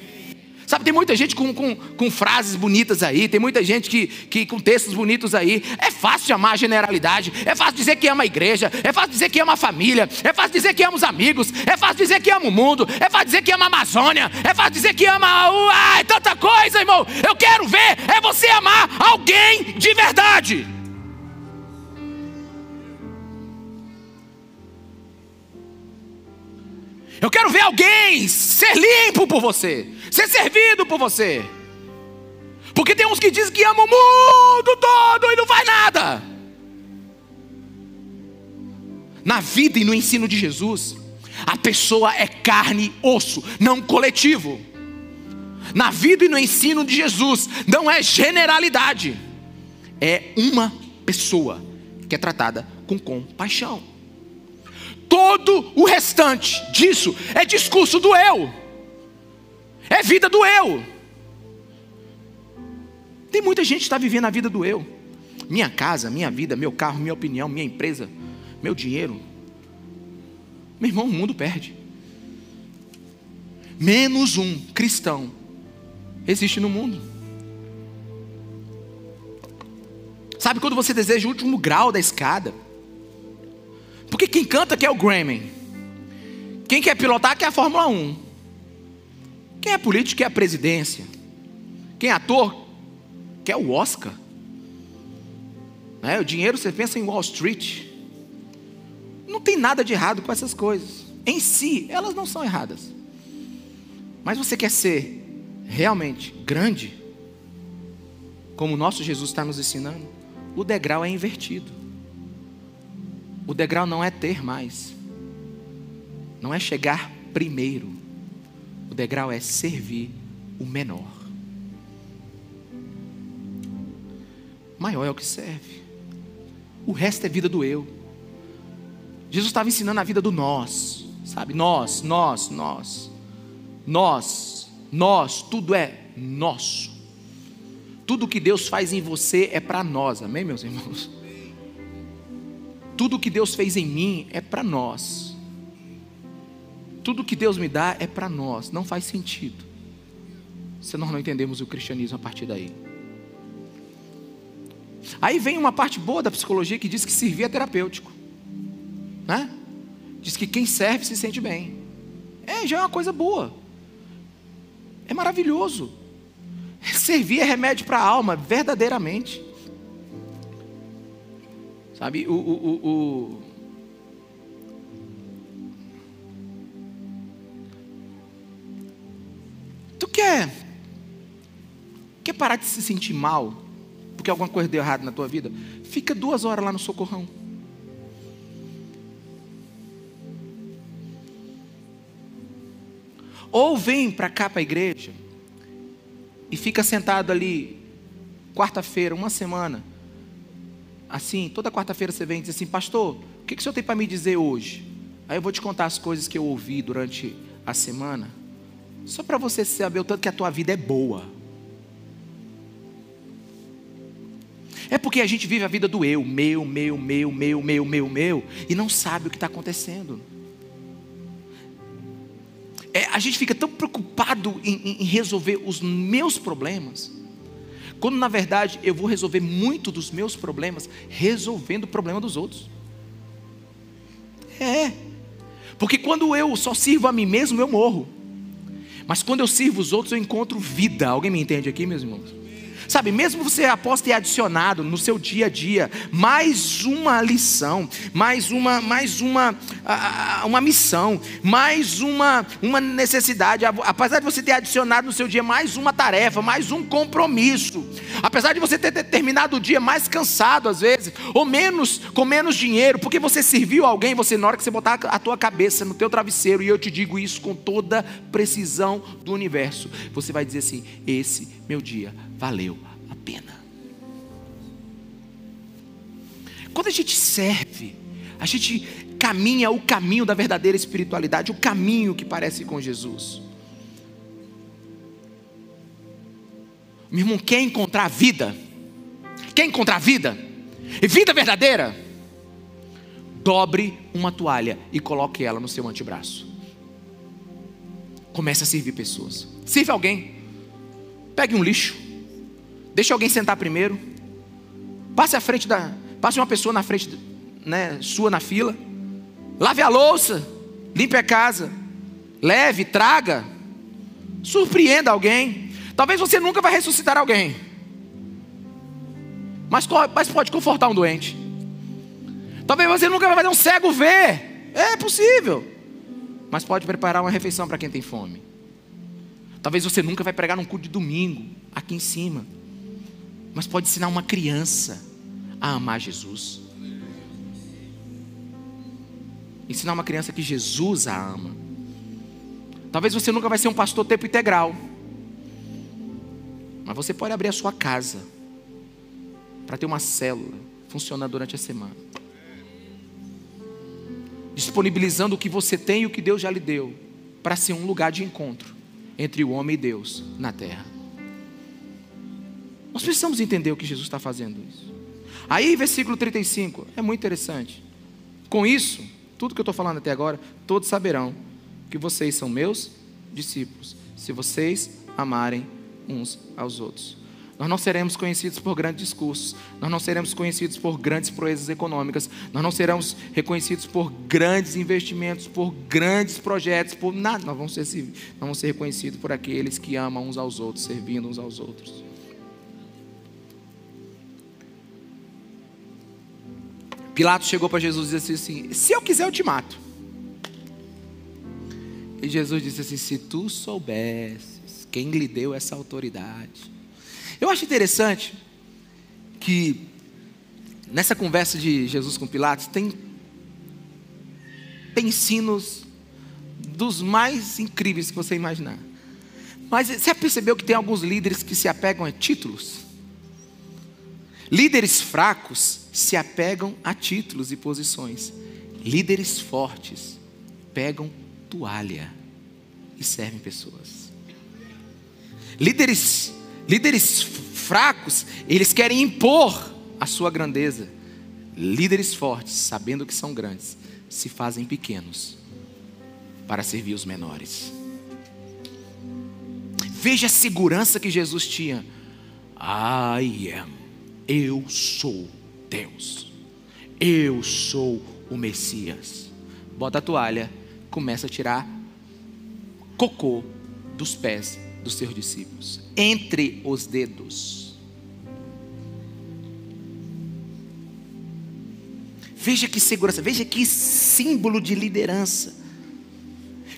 Sabe, tem muita gente com, com, com frases bonitas aí, tem muita gente que, que com textos bonitos aí. É fácil amar a generalidade, é fácil dizer que ama a igreja, é fácil dizer que ama a família, é fácil dizer que ama os amigos, é fácil dizer que ama o mundo, é fácil dizer que ama a Amazônia, é fácil dizer que ama. Ai, tanta coisa, irmão. Eu quero ver é você amar alguém de verdade. Eu quero ver alguém ser limpo por você ser servido por você. Porque tem uns que dizem que amam o mundo todo e não faz nada. Na vida e no ensino de Jesus, a pessoa é carne e osso, não coletivo. Na vida e no ensino de Jesus, não é generalidade, é uma pessoa que é tratada com compaixão. Todo o restante disso é discurso do eu. É vida do eu. Tem muita gente que está vivendo a vida do eu. Minha casa, minha vida, meu carro, minha opinião, minha empresa, meu dinheiro. Meu irmão, o mundo perde. Menos um cristão existe no mundo. Sabe quando você deseja o último grau da escada? Porque quem canta quer o Grammy. Quem quer pilotar quer a Fórmula 1. Quem é político quer a presidência. Quem é ator quer o Oscar. Né? O dinheiro você pensa em Wall Street. Não tem nada de errado com essas coisas. Em si, elas não são erradas. Mas você quer ser realmente grande, como o nosso Jesus está nos ensinando, o degrau é invertido. O degrau não é ter mais. não é chegar primeiro, o degrau é servir o menor. Maior é o que serve, o resto é vida do eu. Jesus estava ensinando a vida do nós, sabe? Nós, nós, nós, nós, nós, tudo é nosso. Tudo que Deus faz em você é para nós, amém, meus irmãos? Tudo que Deus fez em mim é para nós. Tudo que Deus me dá é para nós, não faz sentido. Se nós não entendemos o cristianismo a partir daí. Aí vem uma parte boa da psicologia que diz que servir é terapêutico. Né? Diz que quem serve se sente bem. É, já é uma coisa boa. É maravilhoso. *laughs* Servir é remédio para a alma, verdadeiramente. Sabe, o, o, o, Tu quer, quer parar de se sentir mal porque alguma coisa deu errado na tua vida? Fica duas horas lá no socorrão. Ou vem para cá para a igreja e fica sentado ali, quarta-feira, uma semana. Assim, toda quarta-feira você vem e diz assim: Pastor, o que, que o senhor tem para me dizer hoje? Aí eu vou te contar as coisas que eu ouvi durante a semana, só para você saber o tanto que a tua vida é boa. É porque a gente vive a vida do eu, meu, meu, meu, meu, meu, meu, meu, e não sabe o que está acontecendo. É, a gente fica tão preocupado em, em resolver os meus problemas, quando na verdade eu vou resolver muito dos meus problemas resolvendo o problema dos outros. É, porque quando eu só sirvo a mim mesmo, eu morro. Mas quando eu sirvo os outros, eu encontro vida. Alguém me entende aqui, meus irmãos? Sabe, mesmo você aposta ter adicionado no seu dia a dia mais uma lição, mais uma, mais uma, uma missão, mais uma, uma necessidade, apesar de você ter adicionado no seu dia mais uma tarefa, mais um compromisso, apesar de você ter terminado o dia mais cansado às vezes, ou menos com menos dinheiro, porque você serviu alguém, você na hora que você botar a tua cabeça no teu travesseiro, e eu te digo isso com toda precisão do universo, você vai dizer assim: esse meu dia valeu a pena. Quando a gente serve, a gente caminha o caminho da verdadeira espiritualidade, o caminho que parece com Jesus. Meu irmão, quer encontrar vida? Quer encontrar vida? E vida verdadeira? Dobre uma toalha e coloque ela no seu antebraço. Comece a servir pessoas. Sirva alguém. Pegue um lixo Deixe alguém sentar primeiro. Passe à frente da. Passe uma pessoa na frente, né, sua na fila. Lave a louça. Limpe a casa. Leve, traga. Surpreenda alguém. Talvez você nunca vai ressuscitar alguém. Mas, mas pode confortar um doente. Talvez você nunca vai fazer um cego ver. É possível. Mas pode preparar uma refeição para quem tem fome. Talvez você nunca vai pregar num culto de domingo, aqui em cima mas pode ensinar uma criança a amar Jesus. Ensinar uma criança que Jesus a ama. Talvez você nunca vai ser um pastor tempo integral. Mas você pode abrir a sua casa para ter uma célula funcionando durante a semana. Disponibilizando o que você tem e o que Deus já lhe deu para ser um lugar de encontro entre o homem e Deus na terra. Nós precisamos entender o que Jesus está fazendo isso. Aí, versículo 35, é muito interessante. Com isso, tudo que eu estou falando até agora, todos saberão que vocês são meus discípulos, se vocês amarem uns aos outros. Nós não seremos conhecidos por grandes discursos, nós não seremos conhecidos por grandes proezas econômicas, nós não seremos reconhecidos por grandes investimentos, por grandes projetos, por nada. Nós vamos ser, vamos ser reconhecidos por aqueles que amam uns aos outros, servindo uns aos outros. Pilatos chegou para Jesus e disse assim: Se eu quiser, eu te mato. E Jesus disse assim: Se tu soubesses quem lhe deu essa autoridade. Eu acho interessante que nessa conversa de Jesus com Pilatos tem, tem ensinos dos mais incríveis que você imaginar. Mas você percebeu que tem alguns líderes que se apegam a títulos? Líderes fracos se apegam a títulos e posições. Líderes fortes pegam toalha e servem pessoas. Líderes, líderes fracos, eles querem impor a sua grandeza. Líderes fortes, sabendo que são grandes, se fazem pequenos para servir os menores. Veja a segurança que Jesus tinha. I am. Eu sou Deus. Eu sou o Messias. Bota a toalha, começa a tirar cocô dos pés dos seus discípulos, entre os dedos. Veja que segurança, veja que símbolo de liderança.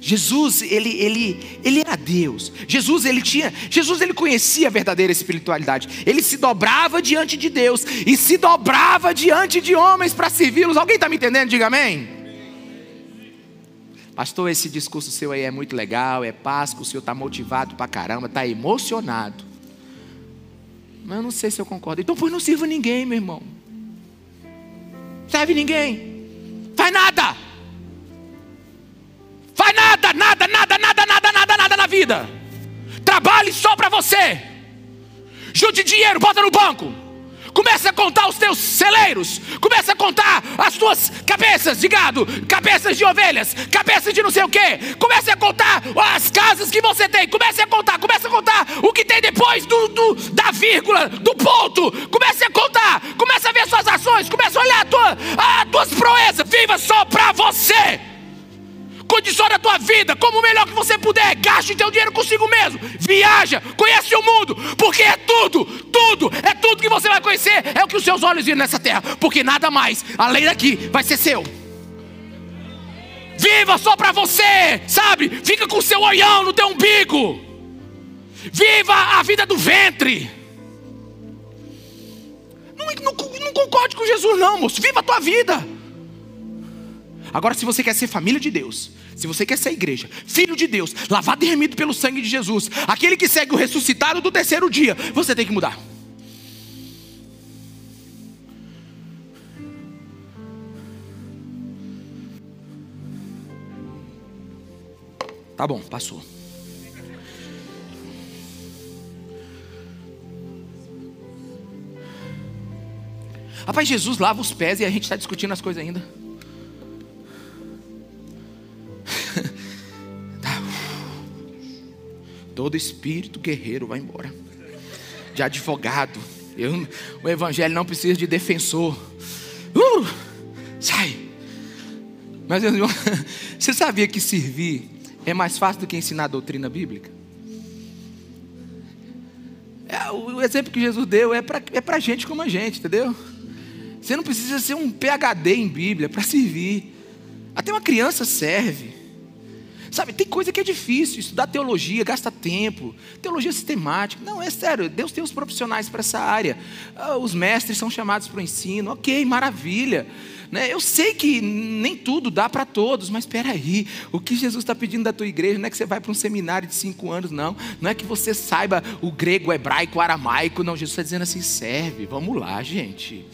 Jesus, ele, ele, ele era Deus. Jesus, ele tinha, Jesus, ele conhecia a verdadeira espiritualidade. Ele se dobrava diante de Deus e se dobrava diante de homens para servi-los. Alguém está me entendendo? Diga amém. Pastor, esse discurso seu aí é muito legal, é Páscoa, o senhor está motivado para caramba, está emocionado. Mas eu não sei se eu concordo. Então, pois não sirva ninguém, meu irmão. Serve ninguém. Faz nada. Faz nada, nada, nada, nada, nada, nada, nada na vida. Trabalhe só para você. Junte dinheiro, bota no banco. Comece a contar os teus celeiros. Comece a contar as tuas cabeças de gado, cabeças de ovelhas, cabeças de não sei o que. Comece a contar as casas que você tem. Comece a contar, comece a contar o que tem depois do, do da vírgula, do ponto. Comece a contar. Comece a ver suas ações. Comece a olhar as tua, as tuas proezas. Viva só para você condiciona a tua vida como o melhor que você puder. Gaste teu dinheiro consigo mesmo. Viaja, conhece o mundo, porque é tudo, tudo, é tudo que você vai conhecer. É o que os seus olhos viram nessa terra, porque nada mais além daqui vai ser seu. Viva só para você, sabe? Fica com o seu olhão no teu umbigo. Viva a vida do ventre. Não, não, não concorde com Jesus, não, moço. Viva a tua vida. Agora, se você quer ser família de Deus, se você quer ser igreja, filho de Deus, lavado e remido pelo sangue de Jesus, aquele que segue o ressuscitado do terceiro dia, você tem que mudar. Tá bom, passou. Rapaz, Jesus lava os pés e a gente está discutindo as coisas ainda. Todo espírito guerreiro vai embora. De advogado. Eu, o evangelho não precisa de defensor. Uh, sai. Mas *laughs* você sabia que servir é mais fácil do que ensinar a doutrina bíblica? É, o exemplo que Jesus deu é para é a gente como a gente, entendeu? Você não precisa ser um PhD em Bíblia para servir. Até uma criança serve. Sabe, tem coisa que é difícil, estudar teologia, gasta tempo, teologia sistemática. Não, é sério, Deus tem os profissionais para essa área. Ah, os mestres são chamados para o ensino, ok, maravilha. Né? Eu sei que nem tudo dá para todos, mas espera aí, o que Jesus está pedindo da tua igreja não é que você vai para um seminário de cinco anos, não. Não é que você saiba o grego, o hebraico, o aramaico, não. Jesus está dizendo assim, serve, vamos lá, gente.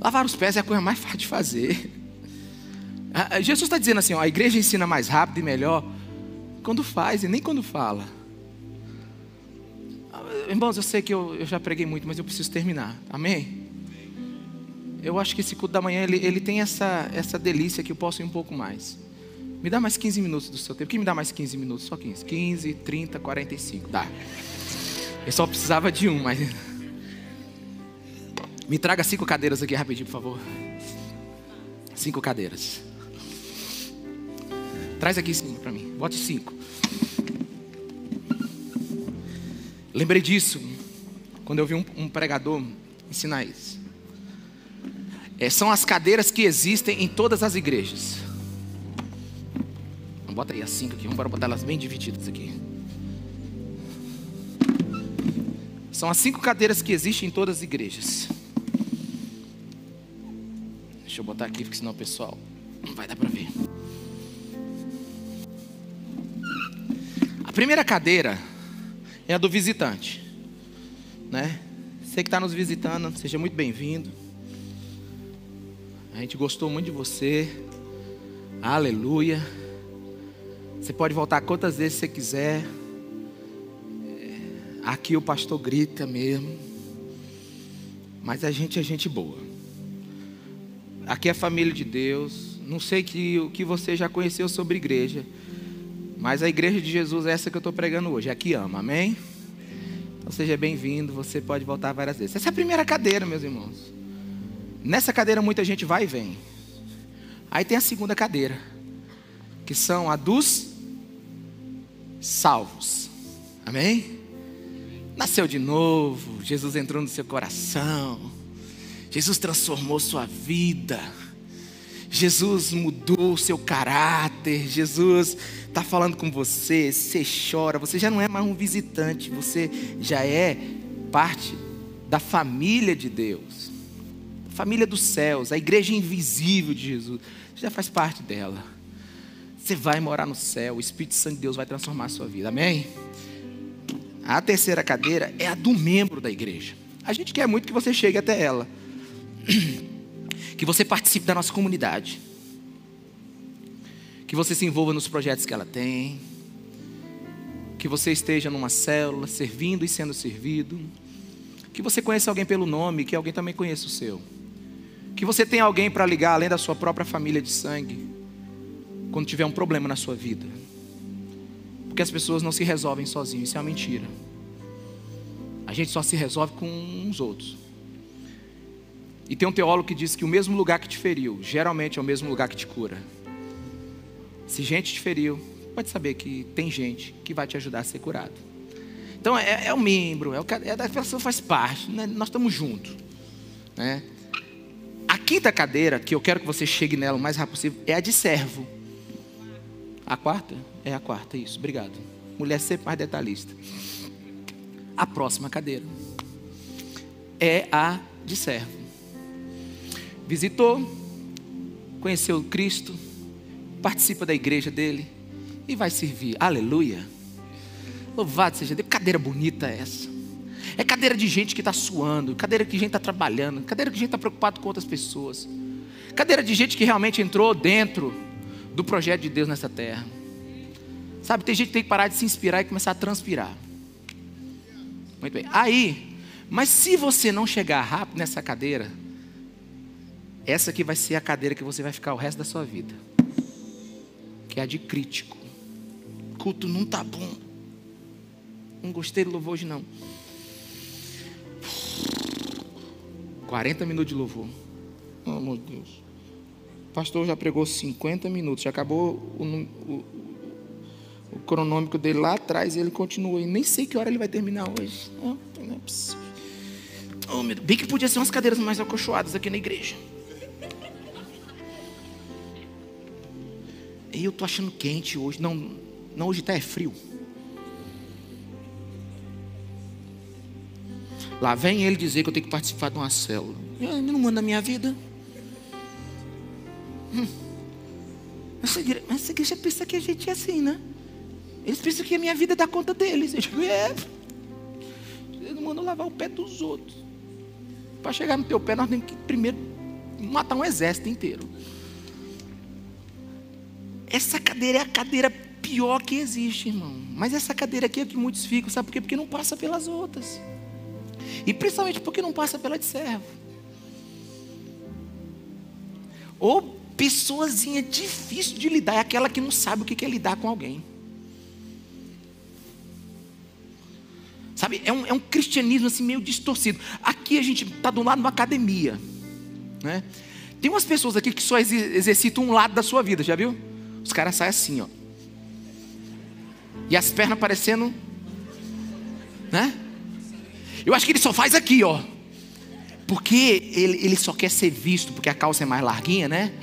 Lavar os pés é a coisa mais fácil de fazer. Jesus está dizendo assim: ó, a igreja ensina mais rápido e melhor quando faz e nem quando fala. Irmãos, eu sei que eu, eu já preguei muito, mas eu preciso terminar. Amém? Eu acho que esse culto da manhã ele, ele tem essa, essa delícia que eu posso ir um pouco mais. Me dá mais 15 minutos do seu tempo. Quem me dá mais 15 minutos? Só 15. 15, 30, 45. Dá. Eu só precisava de um, mas. Me traga cinco cadeiras aqui rapidinho, por favor. Cinco cadeiras. Traz aqui cinco para mim. Bote cinco. Lembrei disso quando eu vi um, um pregador ensinar isso. É, são as cadeiras que existem em todas as igrejas. Bota aí as cinco aqui, vamos botar elas bem divididas aqui. São as cinco cadeiras que existem em todas as igrejas. Deixa eu botar aqui, porque senão o pessoal não vai dar para ver. A primeira cadeira é a do visitante, né? Você que está nos visitando, seja muito bem-vindo. A gente gostou muito de você. Aleluia. Você pode voltar quantas vezes você quiser. É, aqui o pastor grita mesmo. Mas a gente é gente boa. Aqui é a família de Deus. Não sei que, o que você já conheceu sobre igreja. Mas a igreja de Jesus é essa que eu estou pregando hoje. É aqui ama, amém? Então seja bem-vindo. Você pode voltar várias vezes. Essa é a primeira cadeira, meus irmãos. Nessa cadeira muita gente vai e vem. Aí tem a segunda cadeira, que são a dos salvos. Amém? Nasceu de novo, Jesus entrou no seu coração. Jesus transformou sua vida. Jesus mudou o seu caráter. Jesus está falando com você. Você chora. Você já não é mais um visitante. Você já é parte da família de Deus família dos céus, a igreja invisível de Jesus. Você já faz parte dela. Você vai morar no céu, o Espírito Santo de Deus vai transformar a sua vida. Amém? A terceira cadeira é a do membro da igreja. A gente quer muito que você chegue até ela. Que você participe da nossa comunidade. Que você se envolva nos projetos que ela tem. Que você esteja numa célula, servindo e sendo servido. Que você conheça alguém pelo nome, que alguém também conheça o seu. Que você tenha alguém para ligar além da sua própria família de sangue, quando tiver um problema na sua vida. Porque as pessoas não se resolvem sozinhas, isso é uma mentira. A gente só se resolve com uns outros. E tem um teólogo que diz que o mesmo lugar que te feriu, geralmente é o mesmo lugar que te cura. Se gente te feriu, pode saber que tem gente que vai te ajudar a ser curado. Então é, é o membro, é, o, é a pessoa faz parte, né? nós estamos juntos. Né? A quinta cadeira, que eu quero que você chegue nela o mais rápido possível, é a de servo. A quarta? É a quarta, isso, obrigado. Mulher sempre mais detalhista. A próxima cadeira é a de servo. Visitou, conheceu Cristo, participa da igreja dele e vai servir. Aleluia. Louvado seja Deus. Cadeira bonita é essa. É cadeira de gente que está suando, cadeira de gente que está trabalhando, cadeira de gente que está preocupado com outras pessoas. Cadeira de gente que realmente entrou dentro do projeto de Deus nessa terra. Sabe, tem gente que tem que parar de se inspirar e começar a transpirar. Muito bem. Aí, mas se você não chegar rápido nessa cadeira, essa aqui vai ser a cadeira que você vai ficar o resto da sua vida. Que é a de crítico. Culto não tá bom. Não gostei do louvor hoje não. 40 minutos de louvor. Oh, meu Deus. O pastor já pregou 50 minutos, já acabou o, o, o cronômetro dele lá atrás e ele continua. E nem sei que hora ele vai terminar hoje. Oh, não é possível. Oh, meu Deus. Bem que podia ser umas cadeiras mais acolchoadas aqui na igreja. Eu tô achando quente hoje. Não, não hoje está é frio. Lá vem ele dizer que eu tenho que participar de uma célula. Ele não manda a minha vida. Hum. Essa, igreja, essa igreja pensa que a gente é assim, né? Eles pensam que a minha vida dá conta deles. Eu digo, é. Eles não mandam lavar o pé dos outros. Para chegar no teu pé, nós temos que primeiro matar um exército inteiro. Essa cadeira é a cadeira pior que existe, irmão. Mas essa cadeira aqui é que muitos ficam, sabe por quê? Porque não passa pelas outras. E principalmente porque não passa pela de servo. Ou pessoazinha difícil de lidar, é aquela que não sabe o que é lidar com alguém. Sabe, é um, é um cristianismo assim meio distorcido. Aqui a gente está do lado de uma academia. Né? Tem umas pessoas aqui que só exercitam um lado da sua vida, já viu? Os caras saem assim, ó. E as pernas parecendo. Né? Eu acho que ele só faz aqui, ó. Porque ele, ele só quer ser visto, porque a calça é mais larguinha, né?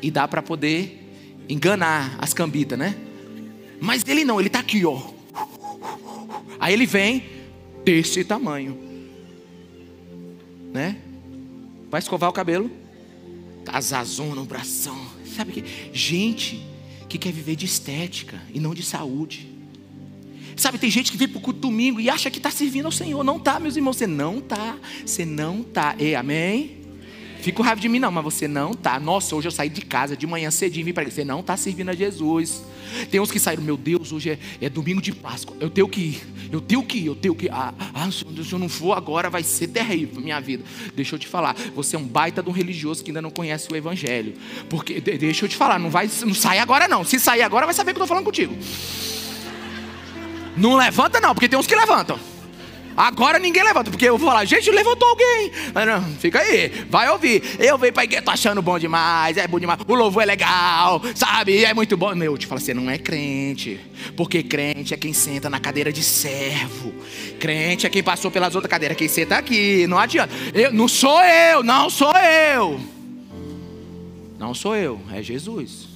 E dá para poder enganar as cambitas, né? Mas ele não, ele tá aqui, ó. Aí ele vem desse tamanho, né? Vai escovar o cabelo. Azazona, um bração. Sabe que? Gente que quer viver de estética e não de saúde. Sabe, tem gente que vem para o culto domingo e acha que está servindo ao Senhor. Não está, meus irmãos. Você não está. Você não está. Ei, amém? Fica com raiva de mim, não, mas você não está. Nossa, hoje eu saí de casa de manhã cedinho e vim para Você não está servindo a Jesus. Tem uns que saíram, meu Deus, hoje é, é, domingo de Páscoa. Eu tenho que ir, eu tenho que ir, eu tenho que ir. Ah, ah se eu não for agora, vai ser terrível minha vida. Deixa eu te falar, você é um baita de um religioso que ainda não conhece o Evangelho. Porque, deixa eu te falar, não vai, não sai agora não. Se sair agora, vai saber que eu estou falando contigo. Não levanta, não, porque tem uns que levantam. Agora ninguém levanta, porque eu vou falar, gente, levantou alguém. Não, fica aí, vai ouvir. Eu venho para a igreja, tô achando bom demais, é bom demais. O louvor é legal, sabe? É muito bom. Meu, eu te falo, você não é crente. Porque crente é quem senta na cadeira de servo. Crente é quem passou pelas outras cadeiras. Quem senta aqui, não adianta. Eu, não sou eu, não sou eu. Não sou eu, é Jesus.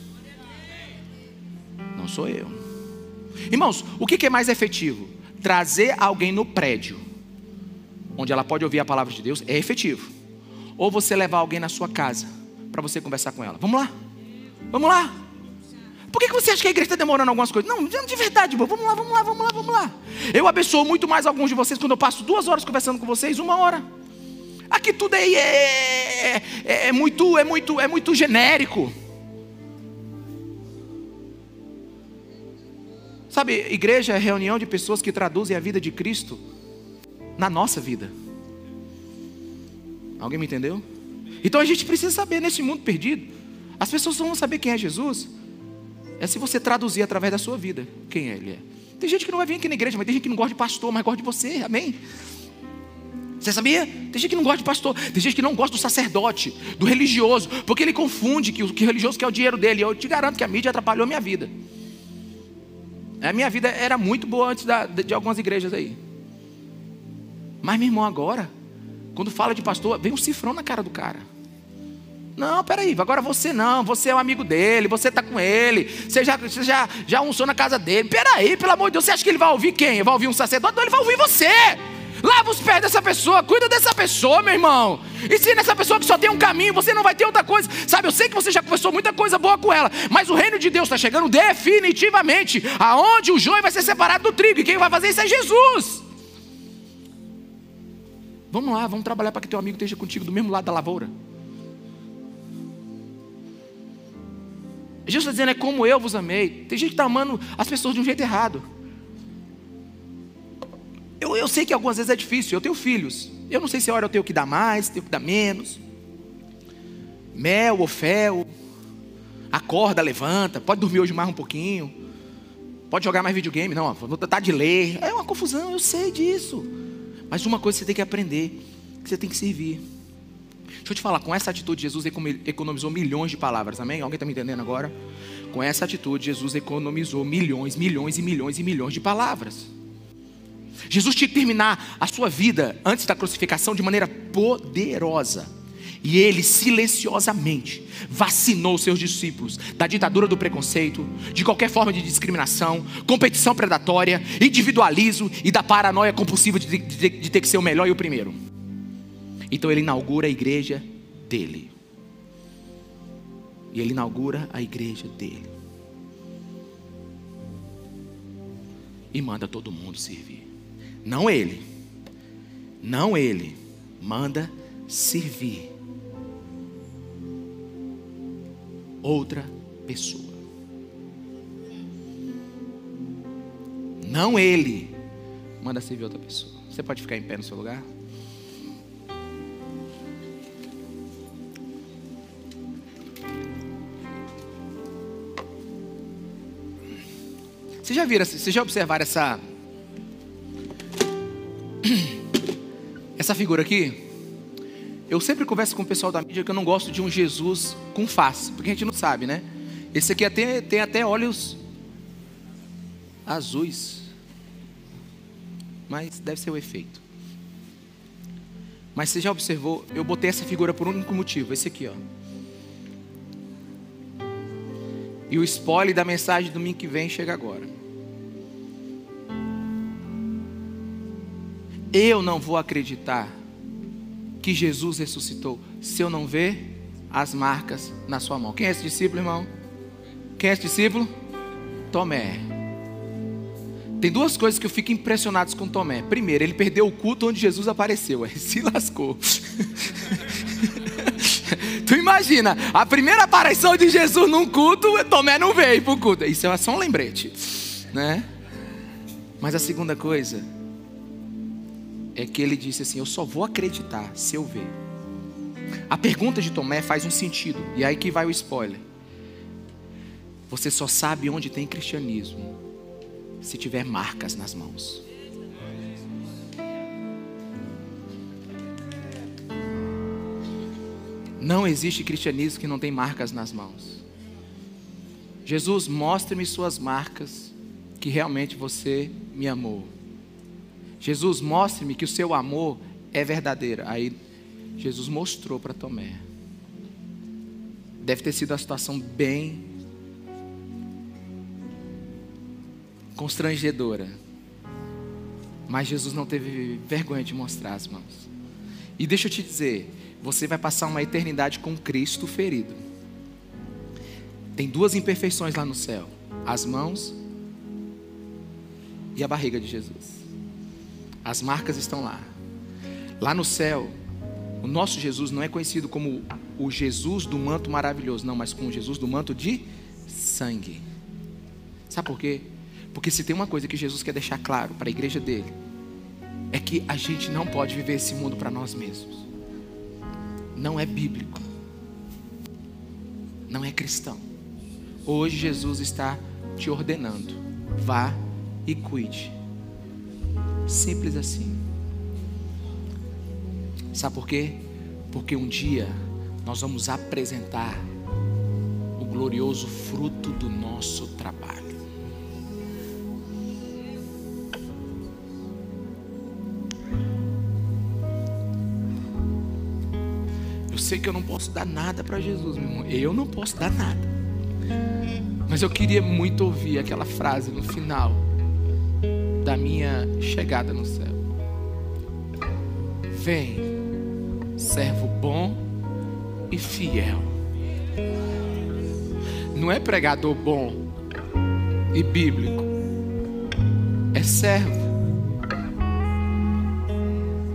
Não sou eu. Irmãos, o que é mais efetivo? Trazer alguém no prédio, onde ela pode ouvir a palavra de Deus, é efetivo. Ou você levar alguém na sua casa, para você conversar com ela. Vamos lá? Vamos lá? Por que você acha que a igreja está demorando algumas coisas? Não, de verdade, vamos lá, vamos lá, vamos lá, vamos lá. Eu abençoo muito mais alguns de vocês quando eu passo duas horas conversando com vocês, uma hora. Aqui tudo aí é, é, é muito, é muito, é muito genérico. Sabe, igreja é reunião de pessoas que traduzem a vida de Cristo na nossa vida. Alguém me entendeu? Então a gente precisa saber nesse mundo perdido. As pessoas vão saber quem é Jesus. É se você traduzir através da sua vida quem ele é. Tem gente que não vai vir aqui na igreja, mas tem gente que não gosta de pastor, mas gosta de você. Amém? Você sabia? Tem gente que não gosta de pastor, tem gente que não gosta do sacerdote, do religioso, porque ele confunde que o que religioso quer o dinheiro dele. Eu te garanto que a mídia atrapalhou a minha vida. A minha vida era muito boa antes da, de algumas igrejas aí. Mas, meu irmão, agora, quando fala de pastor, vem um cifrão na cara do cara. Não, peraí, agora você não, você é um amigo dele, você está com ele, você já, você já, já unçou na casa dele. Peraí, pelo amor de Deus, você acha que ele vai ouvir quem? Vai ouvir um sacerdote? Não, ele vai ouvir você. Lava os pés dessa pessoa, cuida dessa pessoa, meu irmão. Ensina essa pessoa que só tem um caminho, você não vai ter outra coisa. Sabe, eu sei que você já conversou muita coisa boa com ela, mas o reino de Deus está chegando definitivamente aonde o joio vai ser separado do trigo, e quem vai fazer isso é Jesus. Vamos lá, vamos trabalhar para que teu amigo esteja contigo do mesmo lado da lavoura. Jesus está dizendo, é como eu vos amei. Tem gente que está amando as pessoas de um jeito errado. Eu, eu sei que algumas vezes é difícil, eu tenho filhos. Eu não sei se a hora eu tenho que dar mais, tenho que dar menos. Mel ou fel. Acorda, levanta. Pode dormir hoje mais um pouquinho. Pode jogar mais videogame. Não, vou tratar de ler. É uma confusão, eu sei disso. Mas uma coisa você tem que aprender: que você tem que servir. Deixa eu te falar, com essa atitude, Jesus economizou milhões de palavras, amém? Alguém está me entendendo agora? Com essa atitude, Jesus economizou milhões, milhões e milhões e milhões de palavras. Jesus tinha que terminar a sua vida antes da crucificação de maneira poderosa. E ele silenciosamente vacinou seus discípulos da ditadura do preconceito, de qualquer forma de discriminação, competição predatória, individualismo e da paranoia compulsiva de, de, de ter que ser o melhor e o primeiro. Então ele inaugura a igreja dele. E ele inaugura a igreja dele. E manda todo mundo servir. Não ele. Não ele. Manda servir outra pessoa. Não ele. Manda servir outra pessoa. Você pode ficar em pé no seu lugar? Vocês já viram, vocês já observaram essa essa figura aqui? Eu sempre converso com o pessoal da mídia que eu não gosto de um Jesus com face, porque a gente não sabe, né? Esse aqui até, tem até olhos azuis. Mas deve ser o efeito. Mas você já observou? Eu botei essa figura por um único motivo, esse aqui, ó. E o spoiler da mensagem do domingo que vem chega agora. Eu não vou acreditar que Jesus ressuscitou se eu não ver as marcas na sua mão. Quem é esse discípulo, irmão? Quem é esse discípulo? Tomé. Tem duas coisas que eu fico impressionado com Tomé. Primeiro, ele perdeu o culto onde Jesus apareceu. *laughs* Ele se lascou. *laughs* tu imagina, a primeira aparição de Jesus num culto, Tomé não veio para o culto. Isso é só um lembrete. Né? Mas a segunda coisa é que ele disse assim: Eu só vou acreditar se eu ver. A pergunta de Tomé faz um sentido, e aí que vai o spoiler. Você só sabe onde tem cristianismo se tiver marcas nas mãos. Não existe cristianismo que não tem marcas nas mãos. Jesus, mostre-me suas marcas que realmente você me amou. Jesus, mostre-me que o seu amor é verdadeiro. Aí Jesus mostrou para Tomé. Deve ter sido uma situação bem constrangedora. Mas Jesus não teve vergonha de mostrar as mãos. E deixa eu te dizer, você vai passar uma eternidade com Cristo ferido. Tem duas imperfeições lá no céu: as mãos e a barriga de Jesus. As marcas estão lá. Lá no céu, o nosso Jesus não é conhecido como o Jesus do manto maravilhoso, não, mas como o Jesus do manto de sangue. Sabe por quê? Porque se tem uma coisa que Jesus quer deixar claro para a igreja dele, é que a gente não pode viver esse mundo para nós mesmos. Não é bíblico. Não é cristão. Hoje Jesus está te ordenando: vá e cuide Simples assim. Sabe por quê? Porque um dia nós vamos apresentar o glorioso fruto do nosso trabalho. Eu sei que eu não posso dar nada para Jesus, meu irmão. Eu não posso dar nada. Mas eu queria muito ouvir aquela frase no final da minha chegada no céu. Vem, servo bom e fiel. Não é pregador bom e bíblico, é servo.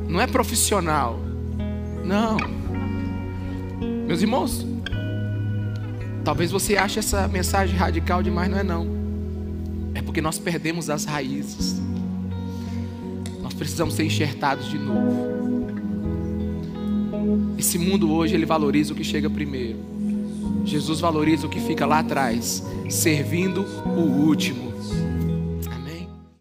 Não é profissional, não. Meus irmãos, talvez você ache essa mensagem radical demais, não é não porque nós perdemos as raízes. Nós precisamos ser enxertados de novo. Esse mundo hoje ele valoriza o que chega primeiro. Jesus valoriza o que fica lá atrás, servindo o último.